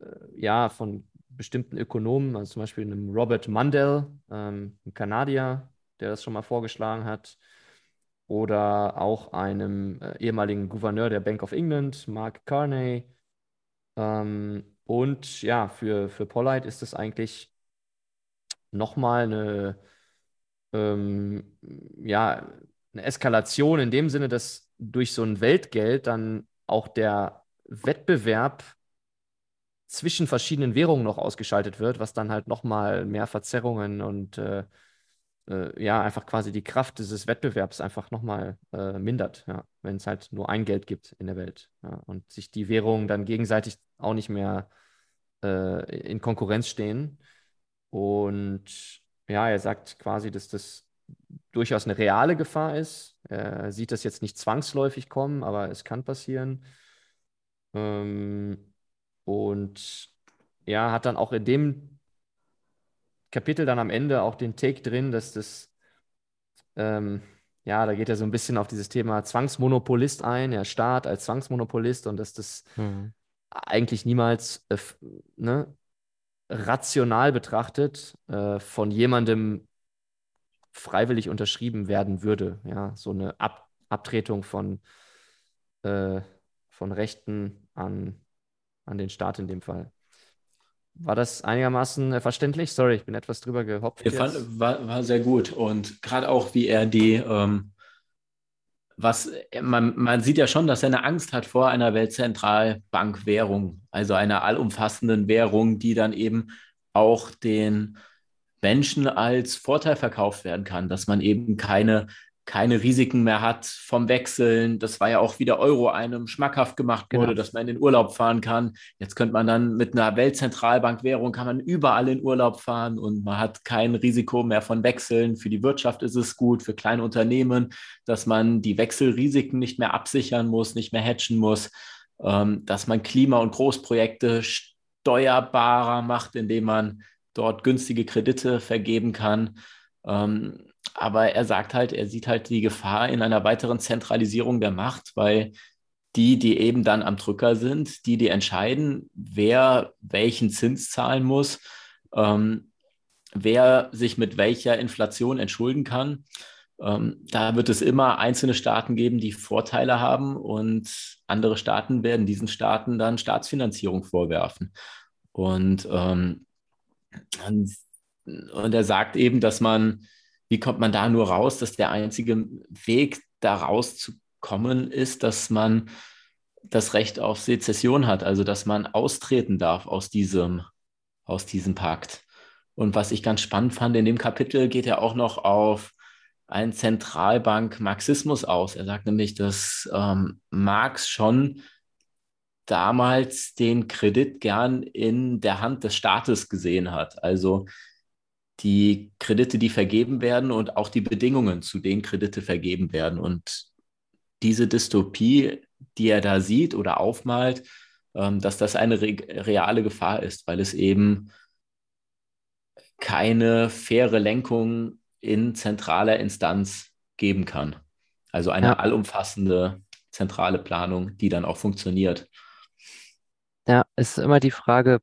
äh, ja, von bestimmten Ökonomen, also zum Beispiel einem Robert Mundell, ähm, ein Kanadier, der das schon mal vorgeschlagen hat, oder auch einem äh, ehemaligen Gouverneur der Bank of England, Mark Carney. Ähm, und ja, für, für Pollard ist es eigentlich nochmal eine, ähm, ja, eine Eskalation in dem Sinne, dass durch so ein Weltgeld dann auch der Wettbewerb zwischen verschiedenen Währungen noch ausgeschaltet wird, was dann halt nochmal mehr Verzerrungen und äh, äh, ja, einfach quasi die Kraft dieses Wettbewerbs einfach nochmal äh, mindert, ja, wenn es halt nur ein Geld gibt in der Welt. Ja, und sich die Währungen dann gegenseitig auch nicht mehr äh, in Konkurrenz stehen. Und ja, er sagt quasi, dass das durchaus eine reale Gefahr ist. Er sieht das jetzt nicht zwangsläufig kommen, aber es kann passieren. Ähm, und ja, hat dann auch in dem Kapitel dann am Ende auch den Take drin, dass das, ähm, ja, da geht er so ein bisschen auf dieses Thema Zwangsmonopolist ein, der Staat als Zwangsmonopolist und dass das mhm. Eigentlich niemals äh, ne, rational betrachtet äh, von jemandem freiwillig unterschrieben werden würde. Ja, so eine Ab Abtretung von, äh, von Rechten an, an den Staat in dem Fall. War das einigermaßen äh, verständlich? Sorry, ich bin etwas drüber gehopft. Fand, war, war sehr gut und gerade auch, wie er die, ähm, was man, man sieht ja schon, dass er eine Angst hat vor einer Weltzentralbankwährung, also einer allumfassenden Währung, die dann eben auch den Menschen als Vorteil verkauft werden kann, dass man eben keine keine Risiken mehr hat vom Wechseln. Das war ja auch wie der Euro einem schmackhaft gemacht wurde, genau. dass man in den Urlaub fahren kann. Jetzt könnte man dann mit einer Weltzentralbankwährung kann man überall in Urlaub fahren und man hat kein Risiko mehr von Wechseln. Für die Wirtschaft ist es gut, für kleine Unternehmen, dass man die Wechselrisiken nicht mehr absichern muss, nicht mehr hatchen muss, ähm, dass man Klima- und Großprojekte steuerbarer macht, indem man dort günstige Kredite vergeben kann. Ähm, aber er sagt halt, er sieht halt die Gefahr in einer weiteren Zentralisierung der Macht, weil die, die eben dann am Drücker sind, die, die entscheiden, wer welchen Zins zahlen muss, ähm, wer sich mit welcher Inflation entschulden kann. Ähm, da wird es immer einzelne Staaten geben, die Vorteile haben und andere Staaten werden diesen Staaten dann Staatsfinanzierung vorwerfen. Und, ähm, und, und er sagt eben, dass man, wie kommt man da nur raus, dass der einzige Weg, da rauszukommen, ist, dass man das Recht auf Sezession hat, also dass man austreten darf aus diesem, aus diesem Pakt. Und was ich ganz spannend fand, in dem Kapitel geht er auch noch auf einen Zentralbank-Marxismus aus. Er sagt nämlich, dass ähm, Marx schon damals den Kredit gern in der Hand des Staates gesehen hat. Also die Kredite, die vergeben werden und auch die Bedingungen, zu denen Kredite vergeben werden. Und diese Dystopie, die er da sieht oder aufmalt, ähm, dass das eine re reale Gefahr ist, weil es eben keine faire Lenkung in zentraler Instanz geben kann. Also eine ja. allumfassende zentrale Planung, die dann auch funktioniert. Ja, es ist immer die Frage,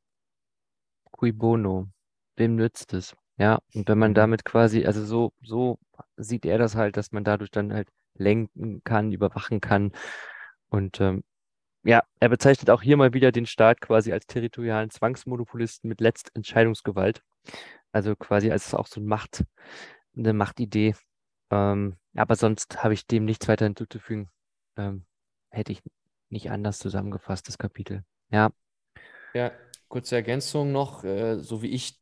cui bono, wem nützt es? Ja, und wenn man damit quasi, also so, so sieht er das halt, dass man dadurch dann halt lenken kann, überwachen kann. Und ähm, ja, er bezeichnet auch hier mal wieder den Staat quasi als territorialen Zwangsmonopolisten mit Letztentscheidungsgewalt. Also quasi als auch so ein Macht, eine Machtidee. Ähm, aber sonst habe ich dem nichts weiter hinzuzufügen. Ähm, hätte ich nicht anders zusammengefasst, das Kapitel. Ja. Ja, kurze Ergänzung noch, äh, so wie ich,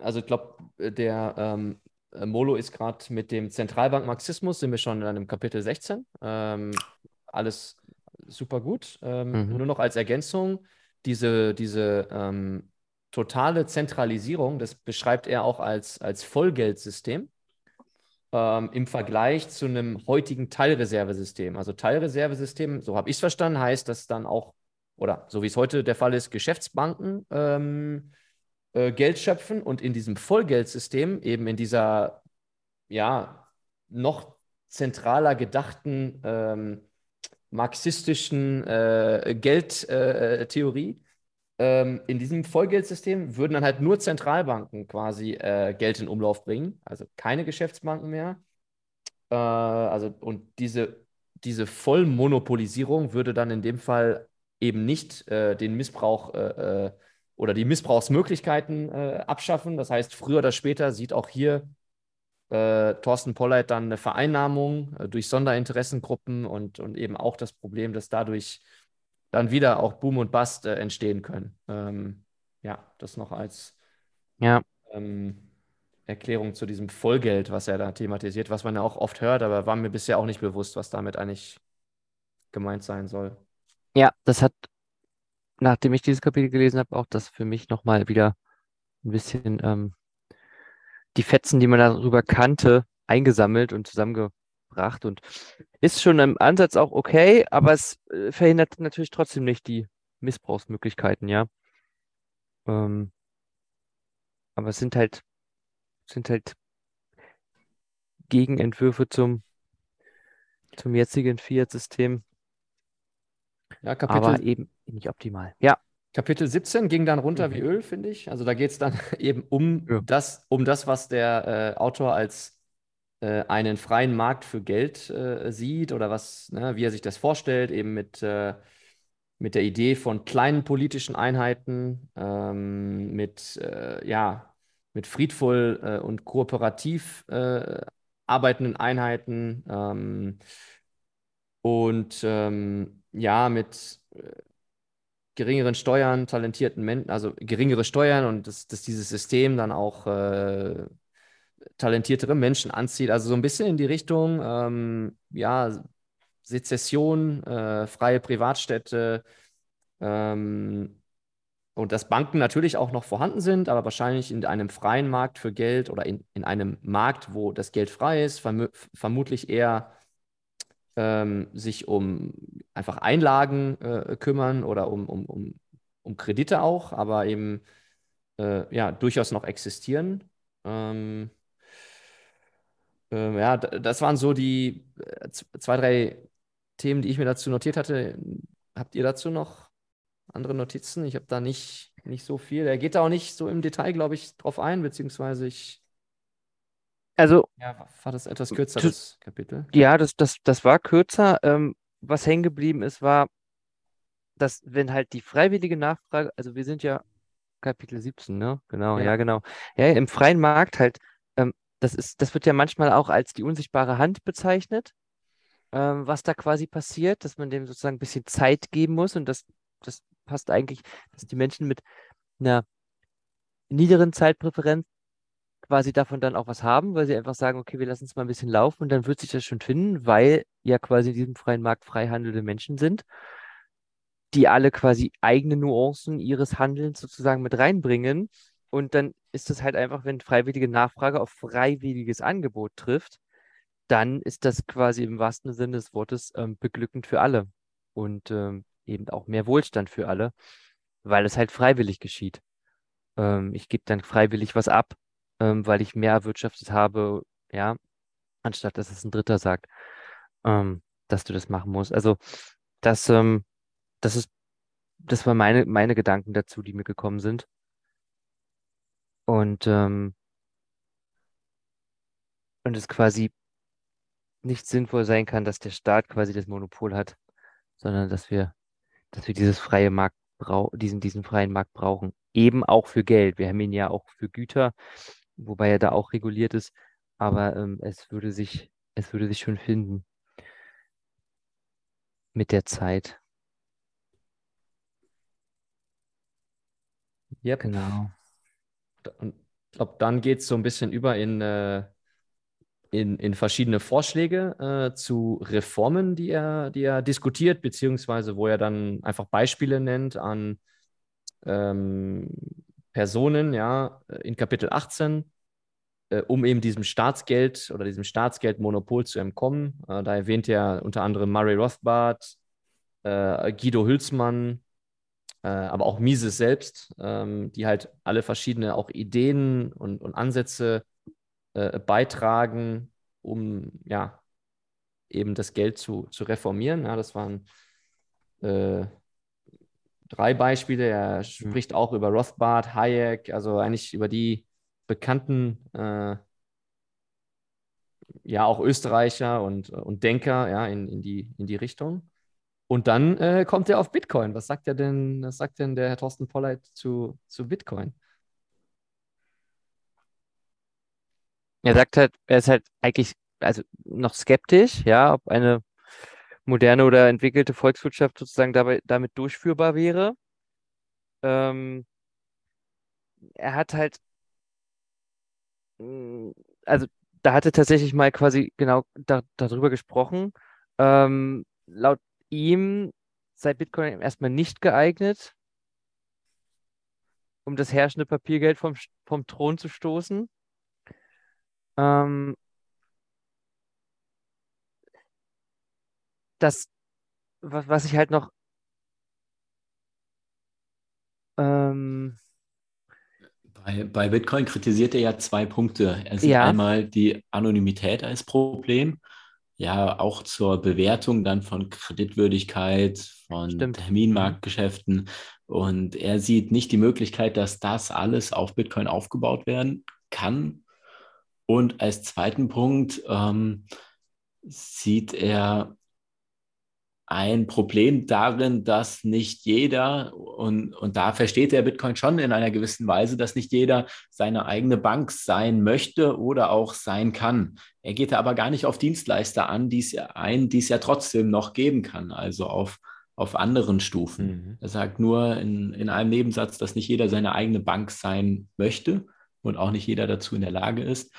also ich glaube, der ähm, äh, Molo ist gerade mit dem Zentralbank-Marxismus, sind wir schon in einem Kapitel 16. Ähm, alles super gut. Ähm, mhm. Nur noch als Ergänzung, diese, diese ähm, totale Zentralisierung, das beschreibt er auch als, als Vollgeldsystem ähm, im Vergleich zu einem heutigen Teilreservesystem. Also Teilreservesystem, so habe ich es verstanden, heißt, dass dann auch, oder so wie es heute der Fall ist, Geschäftsbanken ähm, äh, Geld schöpfen und in diesem Vollgeldsystem, eben in dieser, ja, noch zentraler gedachten ähm, marxistischen äh, Geldtheorie, ähm, in diesem Vollgeldsystem würden dann halt nur Zentralbanken quasi äh, Geld in Umlauf bringen, also keine Geschäftsbanken mehr. Äh, also, und diese, diese Vollmonopolisierung würde dann in dem Fall eben nicht äh, den Missbrauch äh, äh, oder die Missbrauchsmöglichkeiten äh, abschaffen. Das heißt, früher oder später sieht auch hier Thorsten Polleit dann eine Vereinnahmung durch Sonderinteressengruppen und, und eben auch das Problem, dass dadurch dann wieder auch Boom und Bust äh, entstehen können. Ähm, ja, das noch als ja. ähm, Erklärung zu diesem Vollgeld, was er da thematisiert, was man ja auch oft hört, aber war mir bisher auch nicht bewusst, was damit eigentlich gemeint sein soll. Ja, das hat, nachdem ich dieses Kapitel gelesen habe, auch das für mich nochmal wieder ein bisschen ähm, die Fetzen, die man darüber kannte, eingesammelt und zusammenge gebracht und ist schon im Ansatz auch okay, aber es äh, verhindert natürlich trotzdem nicht die Missbrauchsmöglichkeiten, ja. Ähm, aber es sind halt, sind halt Gegenentwürfe zum, zum jetzigen Fiat-System. Ja, Kapitel, aber eben nicht optimal. Ja. Kapitel 17 ging dann runter mhm. wie Öl, finde ich. Also da geht es dann <laughs> eben um ja. das, um das, was der äh, Autor als äh, einen freien Markt für Geld äh, sieht oder was, ne, wie er sich das vorstellt, eben mit, äh, mit der Idee von kleinen politischen Einheiten, ähm, mit, äh, ja, mit friedvoll äh, und kooperativ arbeitenden Einheiten ähm, und ähm, ja, mit geringeren Steuern, talentierten Menschen, also geringere Steuern und dass, dass dieses System dann auch äh, talentiertere Menschen anzieht. Also so ein bisschen in die Richtung, ähm, ja, Sezession, äh, freie Privatstädte ähm, und dass Banken natürlich auch noch vorhanden sind, aber wahrscheinlich in einem freien Markt für Geld oder in, in einem Markt, wo das Geld frei ist, verm vermutlich eher ähm, sich um einfach Einlagen äh, kümmern oder um, um, um, um Kredite auch, aber eben äh, ja durchaus noch existieren. Ähm, ähm, ja, das waren so die äh, zwei, drei Themen, die ich mir dazu notiert hatte. Habt ihr dazu noch andere Notizen? Ich habe da nicht, nicht so viel. Er geht da auch nicht so im Detail, glaube ich, drauf ein, beziehungsweise ich. Also, ja, war das etwas kürzeres Kapitel? Ja, das, das, das war kürzer. Ähm, was hängen geblieben ist, war, dass wenn halt die freiwillige Nachfrage, also wir sind ja Kapitel 17, ne? Genau, ja, ja genau. Ja, im freien Markt halt, ähm, das ist, das wird ja manchmal auch als die unsichtbare Hand bezeichnet, ähm, was da quasi passiert, dass man dem sozusagen ein bisschen Zeit geben muss und das, das passt eigentlich, dass die Menschen mit einer niederen Zeitpräferenz quasi davon dann auch was haben, weil sie einfach sagen, okay, wir lassen es mal ein bisschen laufen und dann wird sich das schon finden, weil ja quasi in diesem freien Markt frei handelnde Menschen sind, die alle quasi eigene Nuancen ihres Handelns sozusagen mit reinbringen. Und dann ist es halt einfach, wenn freiwillige Nachfrage auf freiwilliges Angebot trifft, dann ist das quasi im wahrsten Sinne des Wortes ähm, beglückend für alle und ähm, eben auch mehr Wohlstand für alle, weil es halt freiwillig geschieht. Ähm, ich gebe dann freiwillig was ab ähm, weil ich mehr erwirtschaftet habe, ja, anstatt dass es ein Dritter sagt, ähm, dass du das machen musst. Also das, ähm, das ist, das waren meine, meine Gedanken dazu, die mir gekommen sind. Und, ähm, und es quasi nicht sinnvoll sein kann, dass der Staat quasi das Monopol hat, sondern dass wir, dass wir dieses freie Markt diesen, diesen freien Markt brauchen. Eben auch für Geld. Wir haben ihn ja auch für Güter wobei er da auch reguliert ist, aber ähm, es würde sich, es würde sich schon finden mit der Zeit. Ja, genau. Und ich glaube, dann geht es so ein bisschen über in, äh, in, in verschiedene Vorschläge äh, zu Reformen, die er, die er diskutiert, beziehungsweise wo er dann einfach Beispiele nennt an ähm, Personen, ja, in Kapitel 18, äh, um eben diesem Staatsgeld oder diesem Staatsgeldmonopol zu entkommen. Äh, da erwähnt er unter anderem Murray Rothbard, äh, Guido Hülsmann, äh, aber auch Mises selbst, ähm, die halt alle verschiedene auch Ideen und, und Ansätze äh, beitragen, um ja eben das Geld zu, zu reformieren. Ja, das waren äh, drei Beispiele. Er mhm. spricht auch über Rothbard, Hayek, also eigentlich über die bekannten, äh, ja, auch Österreicher und, und Denker ja, in, in, die, in die Richtung. Und dann äh, kommt er auf Bitcoin. Was sagt er denn, was sagt denn der Herr Thorsten Polleit zu, zu Bitcoin? Er sagt halt, er ist halt eigentlich also noch skeptisch, ja, ob eine moderne oder entwickelte Volkswirtschaft sozusagen dabei, damit durchführbar wäre. Ähm, er hat halt, mm, also da hatte tatsächlich mal quasi genau da, darüber gesprochen. Ähm, laut ihm sei Bitcoin erstmal nicht geeignet, um das herrschende Papiergeld vom, vom Thron zu stoßen. Ähm, das, was, was ich halt noch ähm, bei, bei Bitcoin kritisiert er ja zwei Punkte. Er sieht ja. einmal die Anonymität als Problem, ja, auch zur Bewertung dann von Kreditwürdigkeit, von Stimmt. Terminmarktgeschäften. Und er sieht nicht die Möglichkeit, dass das alles auf Bitcoin aufgebaut werden kann. Und als zweiten Punkt ähm, sieht er ein Problem darin, dass nicht jeder, und, und da versteht der Bitcoin schon in einer gewissen Weise, dass nicht jeder seine eigene Bank sein möchte oder auch sein kann. Er geht da aber gar nicht auf Dienstleister an, die es ein, die es ja trotzdem noch geben kann, also auf, auf anderen Stufen. Mhm. Er sagt nur in, in einem Nebensatz, dass nicht jeder seine eigene Bank sein möchte und auch nicht jeder dazu in der Lage ist,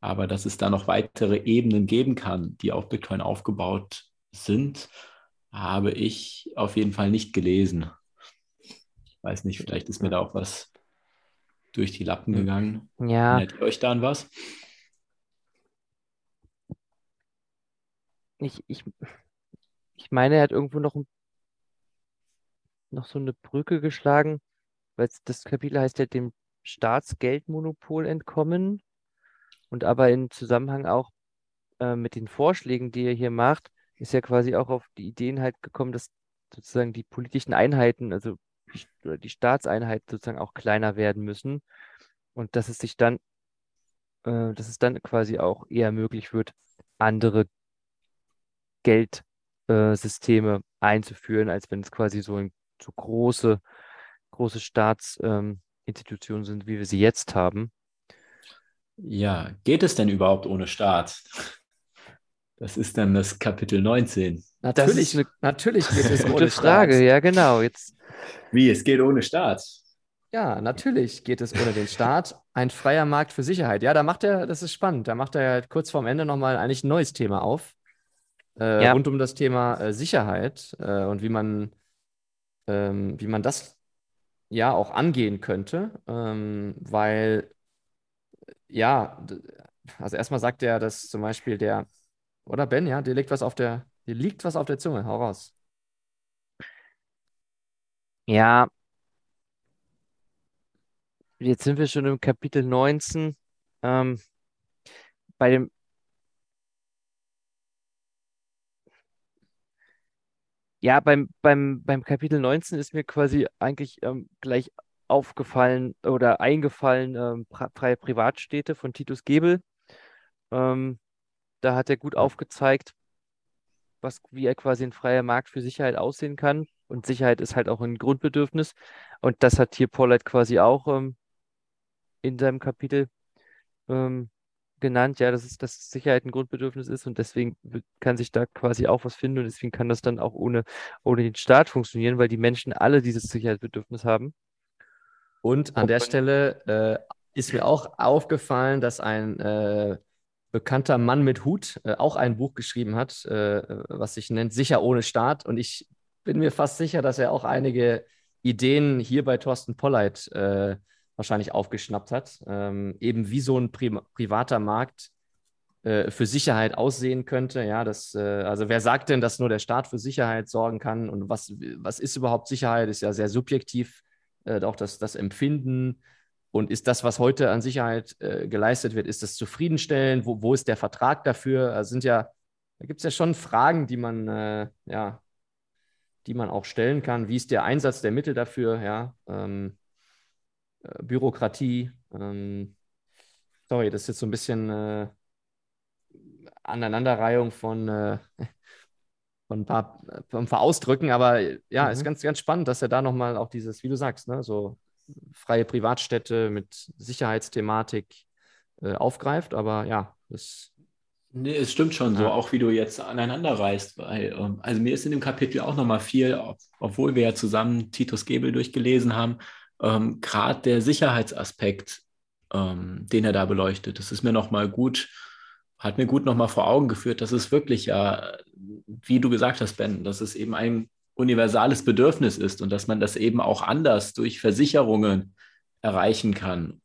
aber dass es da noch weitere Ebenen geben kann, die auf Bitcoin aufgebaut sind habe ich auf jeden Fall nicht gelesen. Ich weiß nicht, vielleicht ist mir da auch was durch die Lappen hm. gegangen. Ja. Erinnert ihr euch da an was? Ich, ich, ich meine, er hat irgendwo noch, noch so eine Brücke geschlagen, weil das Kapitel heißt ja dem Staatsgeldmonopol entkommen und aber in Zusammenhang auch äh, mit den Vorschlägen, die er hier macht, ist ja quasi auch auf die Ideen halt gekommen, dass sozusagen die politischen Einheiten, also die Staatseinheiten sozusagen auch kleiner werden müssen und dass es sich dann, äh, dass es dann quasi auch eher möglich wird, andere Geldsysteme äh, einzuführen, als wenn es quasi so, ein, so große, große Staatsinstitutionen ähm, sind, wie wir sie jetzt haben. Ja, geht es denn überhaupt ohne Staat? Das ist dann das Kapitel 19. Natürlich, eine, natürlich geht es ohne Frage, Staat. ja genau. Jetzt. Wie, es geht ohne Staat? Ja, natürlich geht es ohne den Staat. Ein freier Markt für Sicherheit. Ja, da macht er, das ist spannend, da macht er halt kurz vorm Ende nochmal eigentlich ein neues Thema auf. Äh, ja. Rund um das Thema äh, Sicherheit äh, und wie man, ähm, wie man das ja auch angehen könnte. Ähm, weil, ja, also erstmal sagt er, dass zum Beispiel der oder Ben, ja, dir liegt was auf der, dir liegt was auf der Zunge. Hau raus. Ja, jetzt sind wir schon im Kapitel 19. Ähm, bei dem Ja, beim, beim, beim Kapitel 19 ist mir quasi eigentlich ähm, gleich aufgefallen oder eingefallen, ähm, freie Privatstädte von Titus Gebel. Ähm, da hat er gut aufgezeigt, was, wie er quasi ein freier Markt für Sicherheit aussehen kann. Und Sicherheit ist halt auch ein Grundbedürfnis. Und das hat hier Paulette quasi auch ähm, in seinem Kapitel ähm, genannt, ja, dass, es, dass Sicherheit ein Grundbedürfnis ist und deswegen kann sich da quasi auch was finden und deswegen kann das dann auch ohne, ohne den Staat funktionieren, weil die Menschen alle dieses Sicherheitsbedürfnis haben. Und an der Stelle äh, ist mir auch aufgefallen, dass ein äh, bekannter Mann mit Hut äh, auch ein Buch geschrieben hat, äh, was sich nennt Sicher ohne Staat. Und ich bin mir fast sicher, dass er auch einige Ideen hier bei Thorsten Polleit äh, wahrscheinlich aufgeschnappt hat. Ähm, eben wie so ein Pri privater Markt äh, für Sicherheit aussehen könnte. Ja, das, äh, also wer sagt denn, dass nur der Staat für Sicherheit sorgen kann? Und was, was ist überhaupt Sicherheit? Ist ja sehr subjektiv, äh, auch das, das Empfinden und ist das, was heute an Sicherheit äh, geleistet wird, ist das zufriedenstellend? Wo, wo ist der Vertrag dafür? Also sind ja, da gibt es ja schon Fragen, die man, äh, ja, die man auch stellen kann. Wie ist der Einsatz der Mittel dafür? Ja, ähm, äh, Bürokratie. Ähm, sorry, das ist jetzt so ein bisschen äh, Aneinanderreihung von, äh, <laughs> von ein paar, von ein paar Ausdrücken, aber ja, mhm. ist ganz, ganz spannend, dass er da nochmal auch dieses, wie du sagst, ne, so freie Privatstädte mit Sicherheitsthematik äh, aufgreift. Aber ja, das. Nee, es stimmt schon ja. so, auch wie du jetzt aneinander reißt, weil, ähm, also mir ist in dem Kapitel auch nochmal viel, obwohl wir ja zusammen Titus Gebel durchgelesen haben, ähm, gerade der Sicherheitsaspekt, ähm, den er da beleuchtet, das ist mir nochmal gut, hat mir gut nochmal vor Augen geführt, dass es wirklich ja, wie du gesagt hast, Ben, dass es eben ein universales Bedürfnis ist und dass man das eben auch anders durch Versicherungen erreichen kann,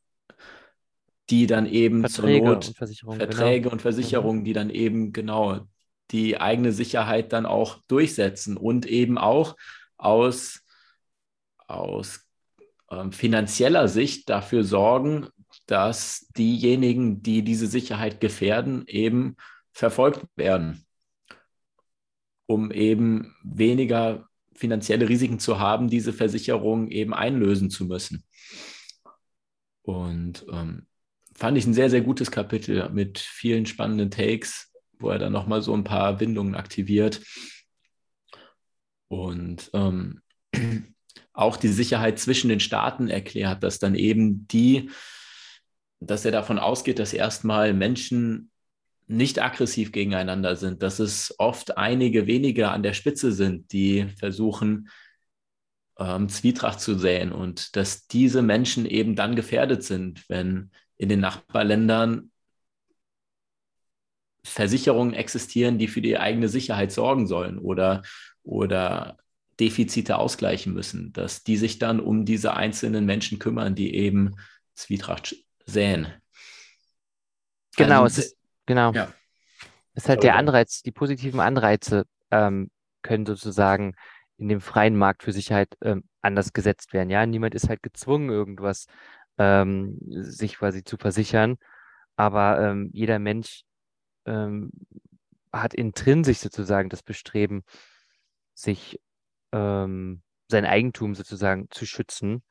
die dann eben Verträge zur Not und Versicherungen, Verträge genau. und Versicherungen, die dann eben genau die eigene Sicherheit dann auch durchsetzen und eben auch aus, aus ähm, finanzieller Sicht dafür sorgen, dass diejenigen, die diese Sicherheit gefährden, eben verfolgt werden um eben weniger finanzielle Risiken zu haben, diese Versicherung eben einlösen zu müssen. Und ähm, fand ich ein sehr, sehr gutes Kapitel mit vielen spannenden Takes, wo er dann nochmal so ein paar Bindungen aktiviert. Und ähm, <clears throat> auch die Sicherheit zwischen den Staaten erklärt, dass dann eben die, dass er davon ausgeht, dass erstmal Menschen nicht aggressiv gegeneinander sind, dass es oft einige wenige an der Spitze sind, die versuchen, ähm, Zwietracht zu säen und dass diese Menschen eben dann gefährdet sind, wenn in den Nachbarländern Versicherungen existieren, die für die eigene Sicherheit sorgen sollen oder, oder Defizite ausgleichen müssen, dass die sich dann um diese einzelnen Menschen kümmern, die eben Zwietracht säen. Genau, also, es ist Genau. Ja. Ist halt der Anreiz, die positiven Anreize ähm, können sozusagen in dem freien Markt für Sicherheit ähm, anders gesetzt werden. Ja, niemand ist halt gezwungen, irgendwas ähm, sich quasi zu versichern, aber ähm, jeder Mensch ähm, hat intrinsisch sozusagen das Bestreben, sich ähm, sein Eigentum sozusagen zu schützen.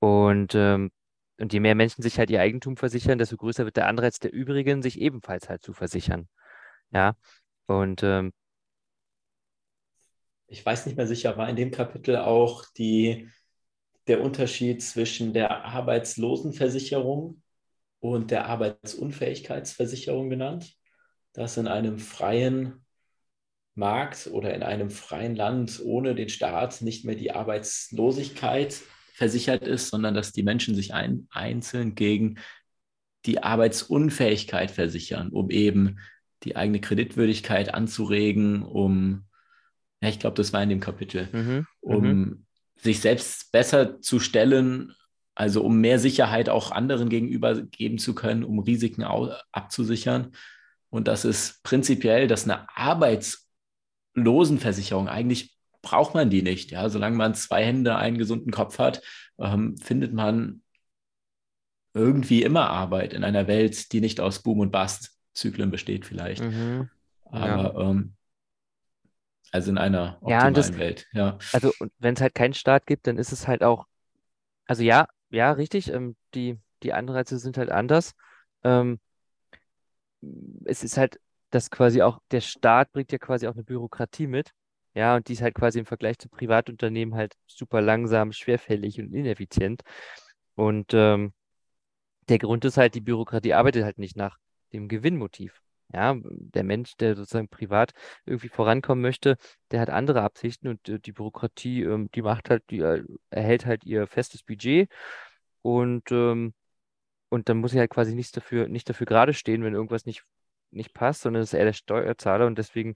Und, ähm, und je mehr Menschen sich halt ihr Eigentum versichern, desto größer wird der Anreiz der übrigen, sich ebenfalls halt zu versichern. Ja. Und ähm, ich weiß nicht mehr sicher, war in dem Kapitel auch die, der Unterschied zwischen der Arbeitslosenversicherung und der Arbeitsunfähigkeitsversicherung genannt, dass in einem freien Markt oder in einem freien Land ohne den Staat nicht mehr die Arbeitslosigkeit versichert ist, sondern dass die Menschen sich ein, einzeln gegen die Arbeitsunfähigkeit versichern, um eben die eigene Kreditwürdigkeit anzuregen, um, ja, ich glaube, das war in dem Kapitel, mhm, um mhm. sich selbst besser zu stellen, also um mehr Sicherheit auch anderen gegenüber geben zu können, um Risiken abzusichern. Und das ist prinzipiell, dass eine Arbeitslosenversicherung eigentlich braucht man die nicht. Ja, solange man zwei Hände, einen gesunden Kopf hat, ähm, findet man irgendwie immer Arbeit in einer Welt, die nicht aus Boom und Bust Zyklen besteht vielleicht. Mhm. Aber ja. ähm, also in einer optimalen ja, das, Welt, ja. Also wenn es halt keinen Staat gibt, dann ist es halt auch, also ja, ja, richtig, ähm, die, die Anreize sind halt anders. Ähm, es ist halt, dass quasi auch, der Staat bringt ja quasi auch eine Bürokratie mit. Ja, und die ist halt quasi im Vergleich zu Privatunternehmen halt super langsam, schwerfällig und ineffizient. Und ähm, der Grund ist halt, die Bürokratie arbeitet halt nicht nach dem Gewinnmotiv. Ja, der Mensch, der sozusagen privat irgendwie vorankommen möchte, der hat andere Absichten und äh, die Bürokratie, ähm, die macht halt, die äh, erhält halt ihr festes Budget und, ähm, und dann muss sie halt quasi nicht dafür, nicht dafür gerade stehen, wenn irgendwas nicht, nicht passt, sondern es ist eher der Steuerzahler und deswegen,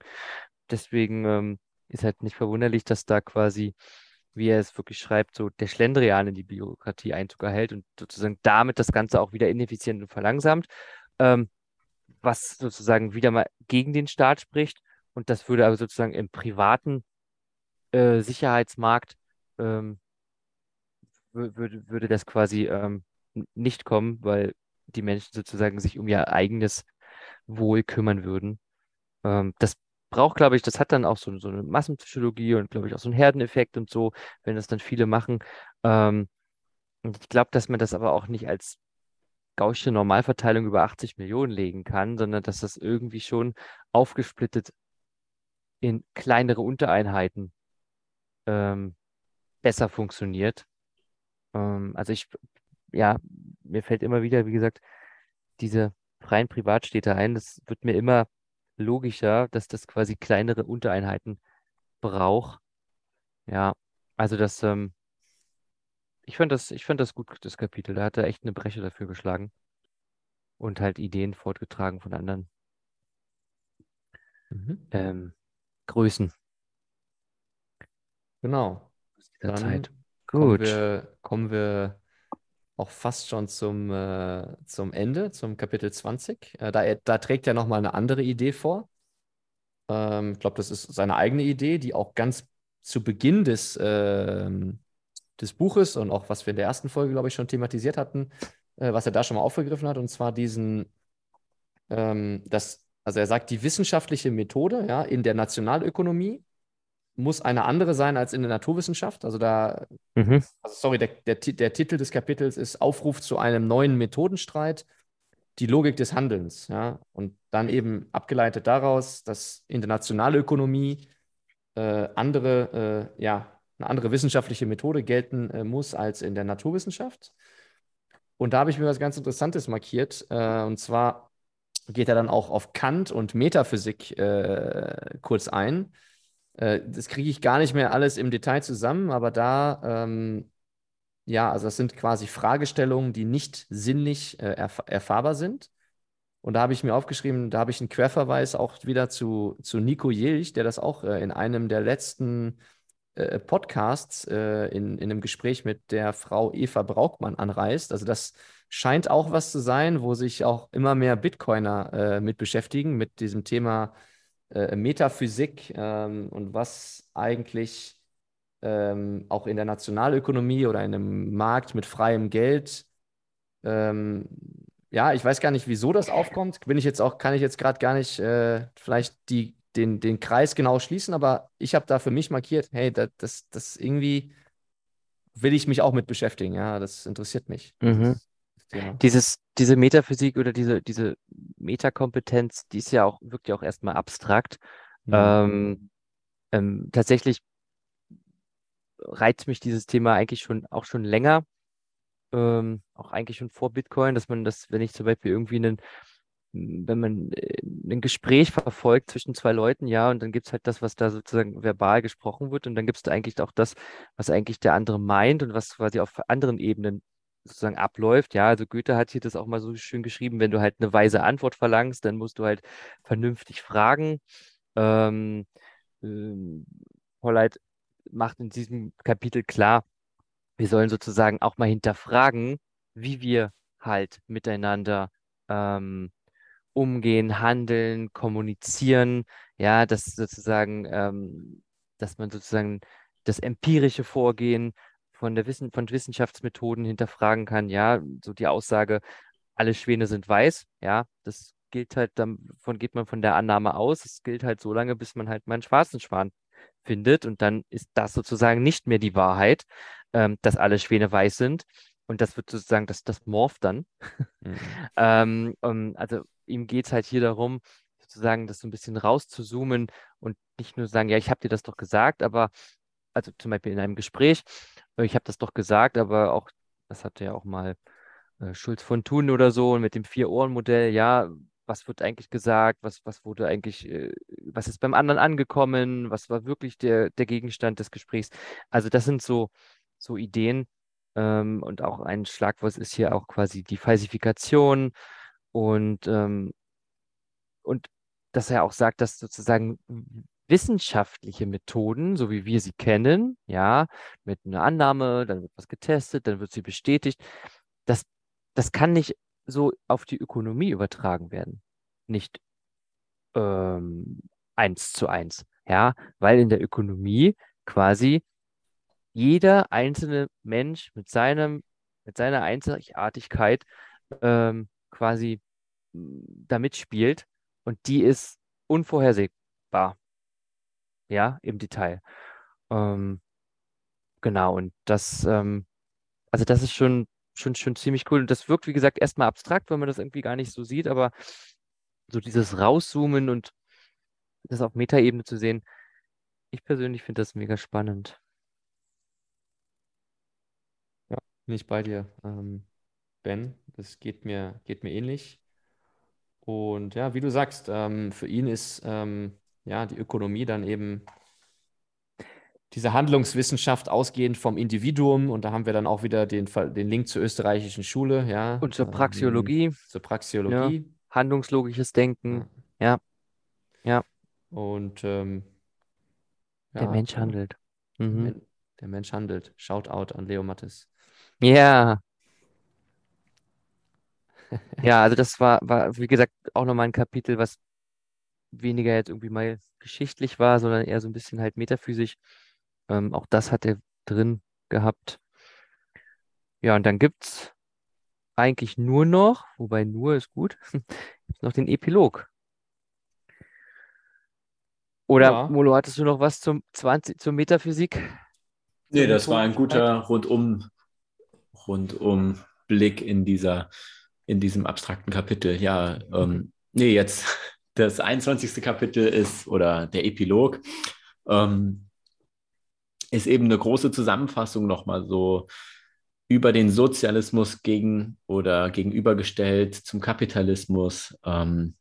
deswegen ähm, ist halt nicht verwunderlich, dass da quasi, wie er es wirklich schreibt, so der Schlendrian in die Bürokratie Einzug erhält und sozusagen damit das Ganze auch wieder ineffizient und verlangsamt. Ähm, was sozusagen wieder mal gegen den Staat spricht. Und das würde aber sozusagen im privaten äh, Sicherheitsmarkt ähm, würde, würde das quasi ähm, nicht kommen, weil die Menschen sozusagen sich um ihr eigenes Wohl kümmern würden. Ähm, das braucht, glaube ich, das hat dann auch so, so eine Massenpsychologie und, glaube ich, auch so einen Herdeneffekt und so, wenn das dann viele machen. Ähm, und ich glaube, dass man das aber auch nicht als Gaußsche Normalverteilung über 80 Millionen legen kann, sondern dass das irgendwie schon aufgesplittet in kleinere Untereinheiten ähm, besser funktioniert. Ähm, also ich, ja, mir fällt immer wieder, wie gesagt, diese freien Privatstädte ein. Das wird mir immer logischer, dass das quasi kleinere Untereinheiten braucht. Ja, also das, ähm, ich fand das, ich fand das gut, das Kapitel. Da hat er echt eine Breche dafür geschlagen und halt Ideen fortgetragen von anderen mhm. ähm, Größen. Genau. Dann Zeit. Gut. Kommen wir, kommen wir auch fast schon zum, äh, zum Ende, zum Kapitel 20. Äh, da, da trägt er nochmal eine andere Idee vor. Ähm, ich glaube, das ist seine eigene Idee, die auch ganz zu Beginn des, ähm, des Buches und auch was wir in der ersten Folge, glaube ich, schon thematisiert hatten, äh, was er da schon mal aufgegriffen hat, und zwar diesen, ähm, das, also er sagt, die wissenschaftliche Methode ja, in der Nationalökonomie muss eine andere sein als in der Naturwissenschaft. Also da, mhm. also sorry, der, der, der Titel des Kapitels ist Aufruf zu einem neuen Methodenstreit, die Logik des Handelns. Ja? Und dann eben abgeleitet daraus, dass in der Nationalökonomie äh, andere, äh, ja, eine andere wissenschaftliche Methode gelten äh, muss als in der Naturwissenschaft. Und da habe ich mir was ganz Interessantes markiert. Äh, und zwar geht er dann auch auf Kant und Metaphysik äh, kurz ein. Äh, das kriege ich gar nicht mehr alles im Detail zusammen, aber da, ähm, ja, also das sind quasi Fragestellungen, die nicht sinnlich äh, erf erfahrbar sind. Und da habe ich mir aufgeschrieben, da habe ich einen Querverweis auch wieder zu, zu Nico Jilch, der das auch äh, in einem der letzten äh, Podcasts äh, in, in einem Gespräch mit der Frau Eva Braukmann anreißt. Also das scheint auch was zu sein, wo sich auch immer mehr Bitcoiner äh, mit beschäftigen, mit diesem Thema äh, Metaphysik ähm, und was eigentlich ähm, auch in der Nationalökonomie oder in einem Markt mit freiem Geld ähm, ja, ich weiß gar nicht, wieso das aufkommt. Bin ich jetzt auch, kann ich jetzt gerade gar nicht äh, vielleicht die, den, den Kreis genau schließen, aber ich habe da für mich markiert, hey, das, das, das irgendwie will ich mich auch mit beschäftigen. Ja, das interessiert mich. Mhm. Thema. Dieses, diese Metaphysik oder diese, diese Metakompetenz, die ist ja auch, wirkt ja auch erstmal abstrakt. Mhm. Ähm, ähm, tatsächlich reizt mich dieses Thema eigentlich schon auch schon länger. Ähm, auch eigentlich schon vor Bitcoin, dass man das, wenn ich zum Beispiel irgendwie einen, wenn man äh, ein Gespräch verfolgt zwischen zwei Leuten, ja, und dann gibt es halt das, was da sozusagen verbal gesprochen wird, und dann gibt es da eigentlich auch das, was eigentlich der andere meint und was quasi auf anderen Ebenen sozusagen abläuft. Ja, also Goethe hat hier das auch mal so schön geschrieben, wenn du halt eine weise Antwort verlangst, dann musst du halt vernünftig fragen. Ähm, ähm, Polleit macht in diesem Kapitel klar, wir sollen sozusagen auch mal hinterfragen, wie wir halt miteinander ähm, umgehen, handeln, kommunizieren, ja, dass sozusagen, ähm, dass man sozusagen das empirische Vorgehen von der Wissen, von Wissenschaftsmethoden hinterfragen kann, ja, so die Aussage, alle Schwäne sind weiß, ja, das gilt halt, davon geht man von der Annahme aus, es gilt halt so lange, bis man halt mal einen schwarzen Schwan findet und dann ist das sozusagen nicht mehr die Wahrheit, ähm, dass alle Schwäne weiß sind und das wird sozusagen, das, das morpht dann. Mhm. <laughs> ähm, um, also ihm geht es halt hier darum, sozusagen das so ein bisschen rauszuzoomen und nicht nur sagen, ja, ich habe dir das doch gesagt, aber also zum Beispiel in einem Gespräch, ich habe das doch gesagt, aber auch, das hatte ja auch mal äh, Schulz von Thun oder so mit dem Vier-Ohren-Modell, ja, was wird eigentlich gesagt, was, was wurde eigentlich, äh, was ist beim anderen angekommen, was war wirklich der, der Gegenstand des Gesprächs. Also das sind so, so Ideen ähm, und auch ein Schlagwort ist hier auch quasi die Falsifikation und, ähm, und dass er auch sagt, dass sozusagen wissenschaftliche Methoden, so wie wir sie kennen, ja, mit einer Annahme, dann wird was getestet, dann wird sie bestätigt, das, das kann nicht so auf die Ökonomie übertragen werden. Nicht ähm, eins zu eins, ja, weil in der Ökonomie quasi jeder einzelne Mensch mit seinem, mit seiner Einzigartigkeit ähm, quasi da mitspielt und die ist unvorhersehbar ja, im Detail. Ähm, genau, und das, ähm, also das ist schon, schon, schon ziemlich cool. Und das wirkt, wie gesagt, erstmal abstrakt, weil man das irgendwie gar nicht so sieht, aber so dieses Rauszoomen und das auf Metaebene zu sehen, ich persönlich finde das mega spannend. Ja, bin ich bei dir, ähm, Ben. Das geht mir, geht mir ähnlich. Und ja, wie du sagst, ähm, für ihn ist ähm, ja, die Ökonomie dann eben diese Handlungswissenschaft ausgehend vom Individuum und da haben wir dann auch wieder den, den Link zur österreichischen Schule, ja. Und zur Praxiologie. Ähm, zur Praxiologie. Ja. Handlungslogisches Denken. Ja. Ja. Und ähm, der Mensch handelt. Mhm. Der Mensch handelt. Shoutout an Leo Mattes. Ja. ja, also das war, war, wie gesagt, auch nochmal ein Kapitel, was weniger jetzt irgendwie mal geschichtlich war, sondern eher so ein bisschen halt metaphysisch. Ähm, auch das hat er drin gehabt. Ja, und dann gibt es eigentlich nur noch, wobei nur ist gut, <laughs> noch den Epilog. Oder ja. Molo, hattest du noch was zum 20, zur Metaphysik? Nee, das war ein guter rundum, rundum Blick in dieser, in diesem abstrakten Kapitel. Ja, ähm, nee, jetzt das 21. Kapitel ist, oder der Epilog, ähm, ist eben eine große Zusammenfassung nochmal so über den Sozialismus gegen oder gegenübergestellt zum Kapitalismus. Ähm,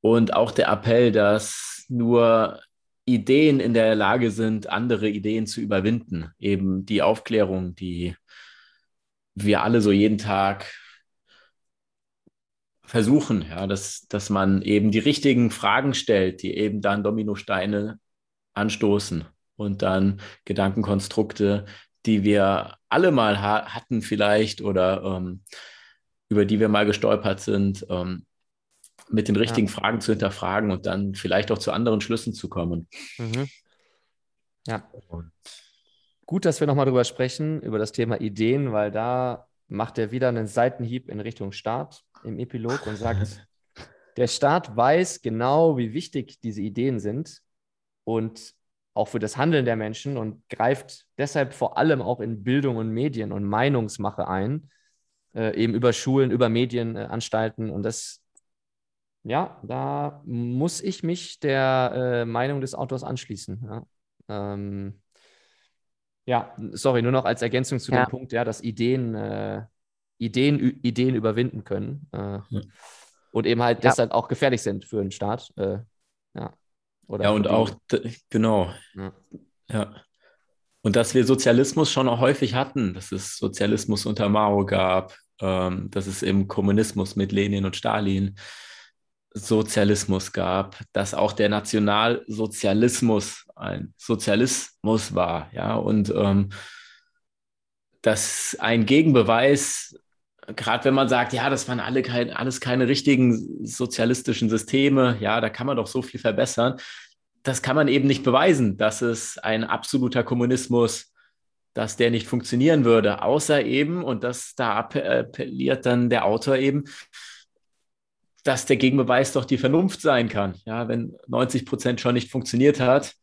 und auch der Appell, dass nur Ideen in der Lage sind, andere Ideen zu überwinden. Eben die Aufklärung, die wir alle so jeden Tag versuchen, ja, dass, dass man eben die richtigen Fragen stellt, die eben dann Dominosteine anstoßen und dann Gedankenkonstrukte, die wir alle mal ha hatten vielleicht oder ähm, über die wir mal gestolpert sind, ähm, mit den richtigen ja. Fragen zu hinterfragen und dann vielleicht auch zu anderen Schlüssen zu kommen. Mhm. Ja. Und Gut, dass wir nochmal drüber sprechen, über das Thema Ideen, weil da macht er wieder einen Seitenhieb in Richtung Staat im Epilog und sagt, <laughs> der Staat weiß genau, wie wichtig diese Ideen sind und auch für das Handeln der Menschen und greift deshalb vor allem auch in Bildung und Medien und Meinungsmache ein, äh, eben über Schulen, über Medienanstalten. Und das, ja, da muss ich mich der äh, Meinung des Autors anschließen. Ja. Ähm, ja, sorry, nur noch als Ergänzung zu Ja. dem Punkt, ja, dass Ideen, äh, Ideen, Ideen überwinden können äh, Ja. und eben halt Ja. deshalb auch gefährlich sind für einen Staat. Äh, ja. Oder Ja, und auch, genau, Ja. ja. Und dass wir Sozialismus schon auch häufig hatten, dass es Sozialismus unter Mao gab, ähm, dass es im Kommunismus mit Lenin und Stalin Sozialismus gab, dass auch der Nationalsozialismus ein Sozialismus war, ja, und ähm, dass ein Gegenbeweis, gerade wenn man sagt, ja, das waren alle kein, alles keine richtigen sozialistischen Systeme, ja, da kann man doch so viel verbessern. Das kann man eben nicht beweisen, dass es ein absoluter Kommunismus, dass der nicht funktionieren würde, außer eben, und das da appelliert dann der Autor eben, dass der Gegenbeweis doch die Vernunft sein kann. Ja, wenn 90 Prozent schon nicht funktioniert hat,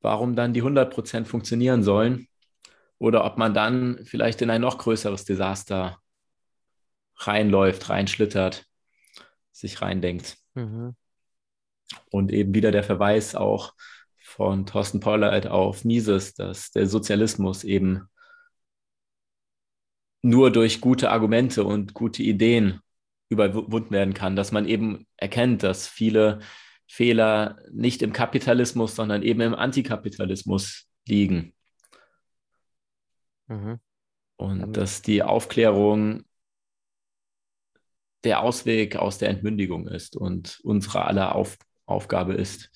warum dann die 100 Prozent funktionieren sollen? Oder ob man dann vielleicht in ein noch größeres Desaster reinläuft, reinschlittert, sich reindenkt. Mhm. Und eben wieder der Verweis auch von Thorsten Pollard auf Mises, dass der Sozialismus eben nur durch gute Argumente und gute Ideen überwunden werden kann, dass man eben erkennt, dass viele Fehler nicht im Kapitalismus, sondern eben im Antikapitalismus liegen. Mhm. Und dass die Aufklärung der Ausweg aus der Entmündigung ist und unsere aller Auf Aufgabe ist.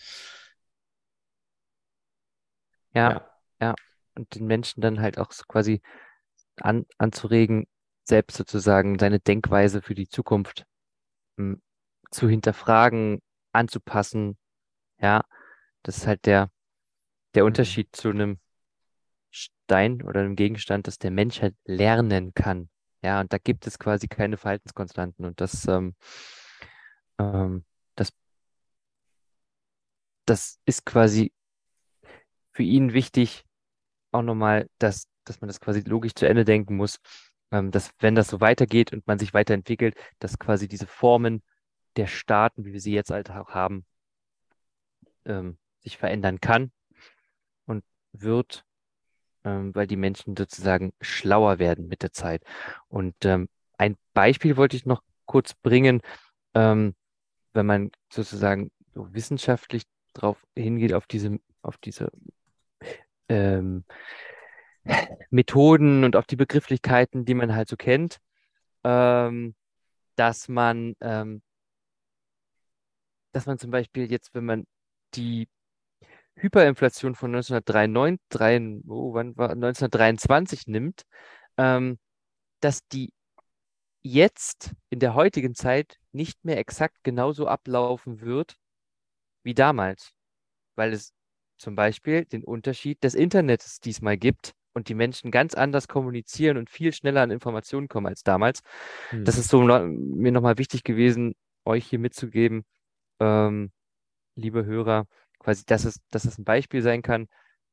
Ja, und den Menschen dann halt auch so quasi an, anzuregen, selbst sozusagen seine Denkweise für die Zukunft m, zu hinterfragen, anzupassen. Ja, das ist halt der, der Mhm. Unterschied zu einem Stein oder einem Gegenstand, dass der Mensch halt lernen kann. Ja, und da gibt es quasi keine Verhaltenskonstanten. Und das, ähm, ähm, das, das ist quasi für ihn wichtig, auch nochmal, dass, dass man das quasi logisch zu Ende denken muss, ähm, dass wenn das so weitergeht und man sich weiterentwickelt, dass quasi diese Formen der Staaten, wie wir sie jetzt halt auch haben, ähm, sich verändern kann und wird, ähm, weil die Menschen sozusagen schlauer werden mit der Zeit. Und ähm, ein Beispiel wollte ich noch kurz bringen, ähm, wenn man sozusagen so wissenschaftlich drauf hingeht, auf diese, auf diese ähm, Methoden und auf die Begrifflichkeiten, die man halt so kennt, ähm, dass man, ähm, dass man zum Beispiel jetzt, wenn man die Hyperinflation von 1993, drei- oh, wann war, 1923 nimmt, ähm, dass die jetzt in der heutigen Zeit nicht mehr exakt genauso ablaufen wird wie damals, weil es zum Beispiel den Unterschied des Internets diesmal gibt und die Menschen ganz anders kommunizieren und viel schneller an Informationen kommen als damals. Hm. Das ist so mir nochmal wichtig gewesen, euch hier mitzugeben, ähm, liebe Hörer, quasi, dass es, dass es ein Beispiel sein kann,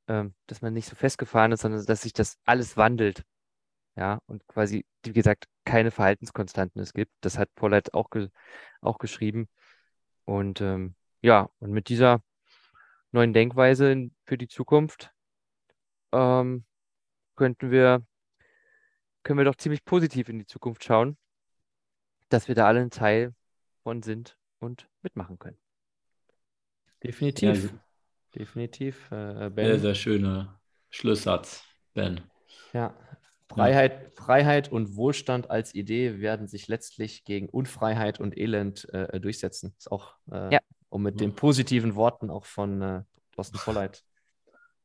ähm, dass man nicht so festgefahren ist, sondern dass sich das alles wandelt. Ja, und quasi, wie gesagt, keine Verhaltenskonstanten es gibt. Das hat Pollard auch, ge auch geschrieben. Und ähm, ja, und mit dieser neuen Denkweise für die Zukunft ähm, könnten wir, können wir doch ziemlich positiv in die Zukunft schauen, dass wir da alle ein Teil von sind und mitmachen können. Definitiv. Ja, Definitiv. Äh, sehr, Ben. sehr schöner Schlusssatz, Ben. Ja. Freiheit, Freiheit und Wohlstand als Idee werden sich letztlich gegen Unfreiheit und Elend äh, durchsetzen. Ist auch, äh, Ja. um mit den positiven Worten auch von äh, Thorsten Polleit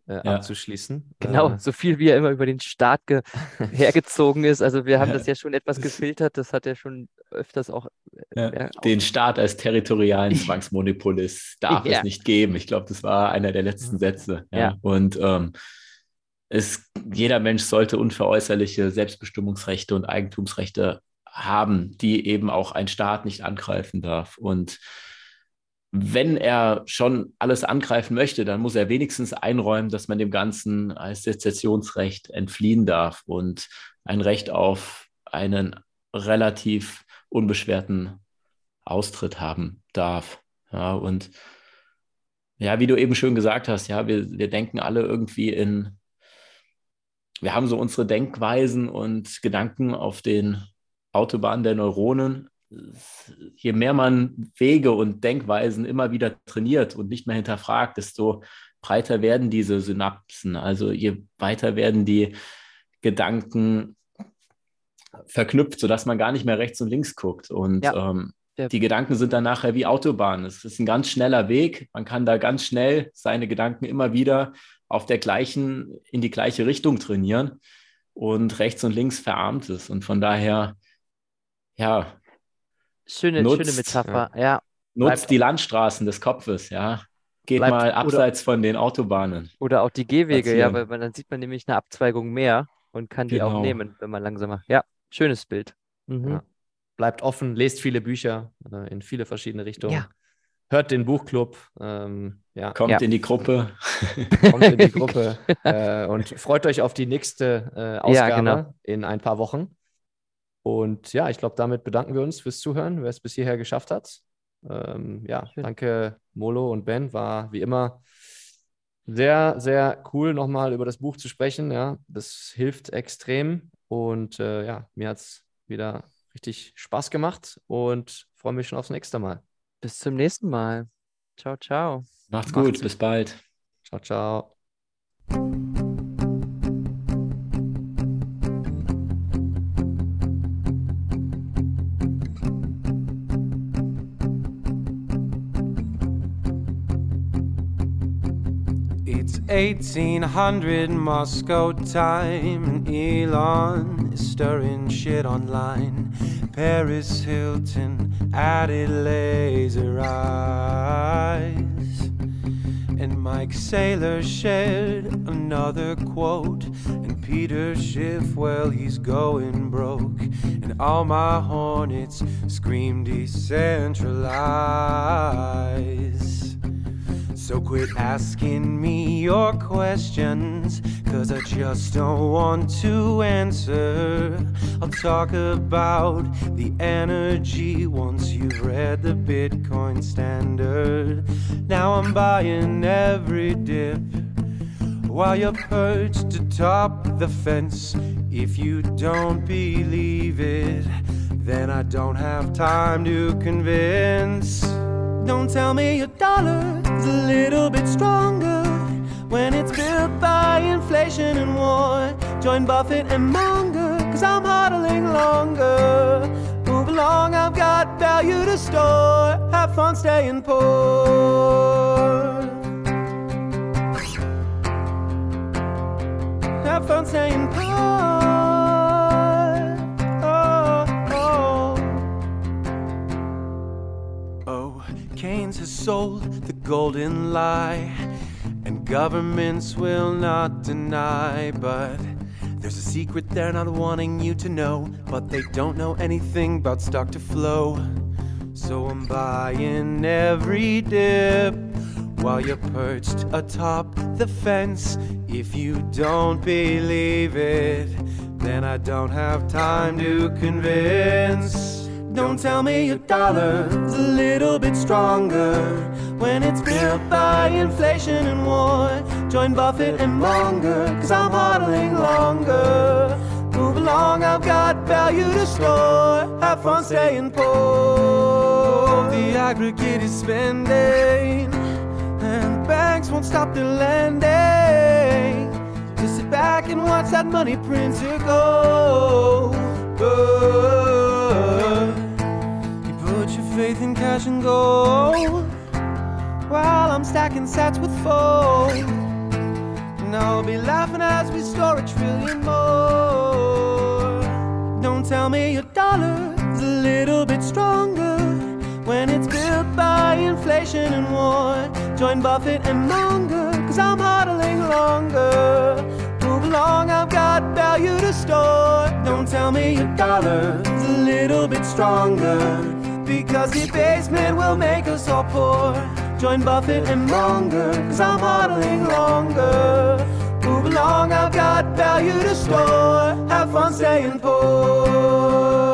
äh, Ja. abzuschließen. Genau, Äh, so viel wie er immer über den Staat ge <laughs> hergezogen ist. Also wir haben Ja. das ja schon etwas gefiltert, das hat er schon öfters auch Ja, Ja, den Staat als territorialen <laughs> Zwangsmonopolist darf es nicht geben. Ich glaube, das war einer der letzten Sätze. Ja. Ja. Und ähm, es, jeder Mensch sollte unveräußerliche Selbstbestimmungsrechte und Eigentumsrechte haben, die eben auch ein Staat nicht angreifen darf. Und wenn er schon alles angreifen möchte, dann muss er wenigstens einräumen, dass man dem Ganzen als Sezessionsrecht entfliehen darf und ein Recht auf einen relativ unbeschwerten Austritt haben darf. Ja, und ja, wie du eben schön gesagt hast, ja, wir, wir denken alle irgendwie in, wir haben so unsere Denkweisen und Gedanken auf den Autobahnen der Neuronen. Je mehr man Wege und Denkweisen immer wieder trainiert und nicht mehr hinterfragt, desto breiter werden diese Synapsen. Also je weiter werden die Gedanken verknüpft, sodass man gar nicht mehr rechts und links guckt. Und ja. ähm, ja. die Gedanken sind dann nachher wie Autobahnen. Es ist ein ganz schneller Weg. Man kann da ganz schnell seine Gedanken immer wieder auf der gleichen, in die gleiche Richtung trainieren und rechts und links verarmt es. Und von daher, ja. Schöne, nutzt, schöne Metapher, ja. ja. Nutzt die Landstraßen des Kopfes, ja. Geht bleibt, mal abseits oder, von den Autobahnen. Oder auch die Gehwege, ja, weil, weil, dann sieht man nämlich eine Abzweigung mehr und kann die genau. auch nehmen, wenn man langsamer. Ja, schönes Bild. Mhm. Ja. Bleibt offen, lest viele Bücher äh, in viele verschiedene Richtungen. Ja. Hört den Buchclub. Ähm, ja. Kommt ja. in die Gruppe. <laughs> Kommt in die <laughs> Gruppe. äh, und freut euch auf die nächste äh, Ausgabe genau. in ein paar Wochen. Und ja, ich glaube, damit bedanken wir uns fürs Zuhören, wer es bis hierher geschafft hat. Ähm, ja, Schön. danke Molo und Ben. War wie immer sehr, sehr cool, nochmal über das Buch zu sprechen. Ja, das hilft extrem. Und äh, ja, mir hat es wieder richtig Spaß gemacht und freue mich schon aufs nächste Mal. Bis zum nächsten Mal. Ciao, ciao. Macht's gut, Macht's bis bald. Ciao, ciao. 1800 Moscow time, and Elon is stirring shit online. Paris Hilton added laser eyes. And Mike Saylor shared another quote. And Peter Schiff, well, he's going broke. And all my hornets scream decentralize. So quit asking me your questions, cause I just don't want to answer. I'll talk about the energy once you've read the Bitcoin standard. Now I'm buying every dip while you're perched atop the fence. If you don't believe it, then I don't have time to convince. Don't tell me your dollar is a little bit stronger when it's built by inflation and war. Join Buffett and Munger, cause I'm hodling longer. Move along, I've got value to store. Have fun staying poor. Have fun staying poor. Has sold the golden lie, and governments will not deny. But there's a secret they're not wanting you to know, but they don't know anything about stock to flow. So I'm buying every dip while you're perched atop the fence. If you don't believe it, then I don't have time to convince. Don't tell me your dollar's a little bit stronger when it's built by inflation and war. Join Buffett and Munger, cause I'm hodling longer. Move along, I've got value to store. Have fun staying poor. The aggregate is spending, and the banks won't stop their lending. Just sit back and watch that money printer go. Oh faith in cash and gold while I'm stacking sats with fold. And I'll be laughing as we store a trillion more. Don't tell me your dollar's a little bit stronger when it's built by inflation and war. Join Buffett and Munger, cause I'm hodling longer Move along, I've got value to store. Don't tell me your dollar's a little bit stronger. Because the basement will make us all poor. Join Buffett and Munger, cause I'm hodling longer. Move along, I've got value to store. Have fun staying poor.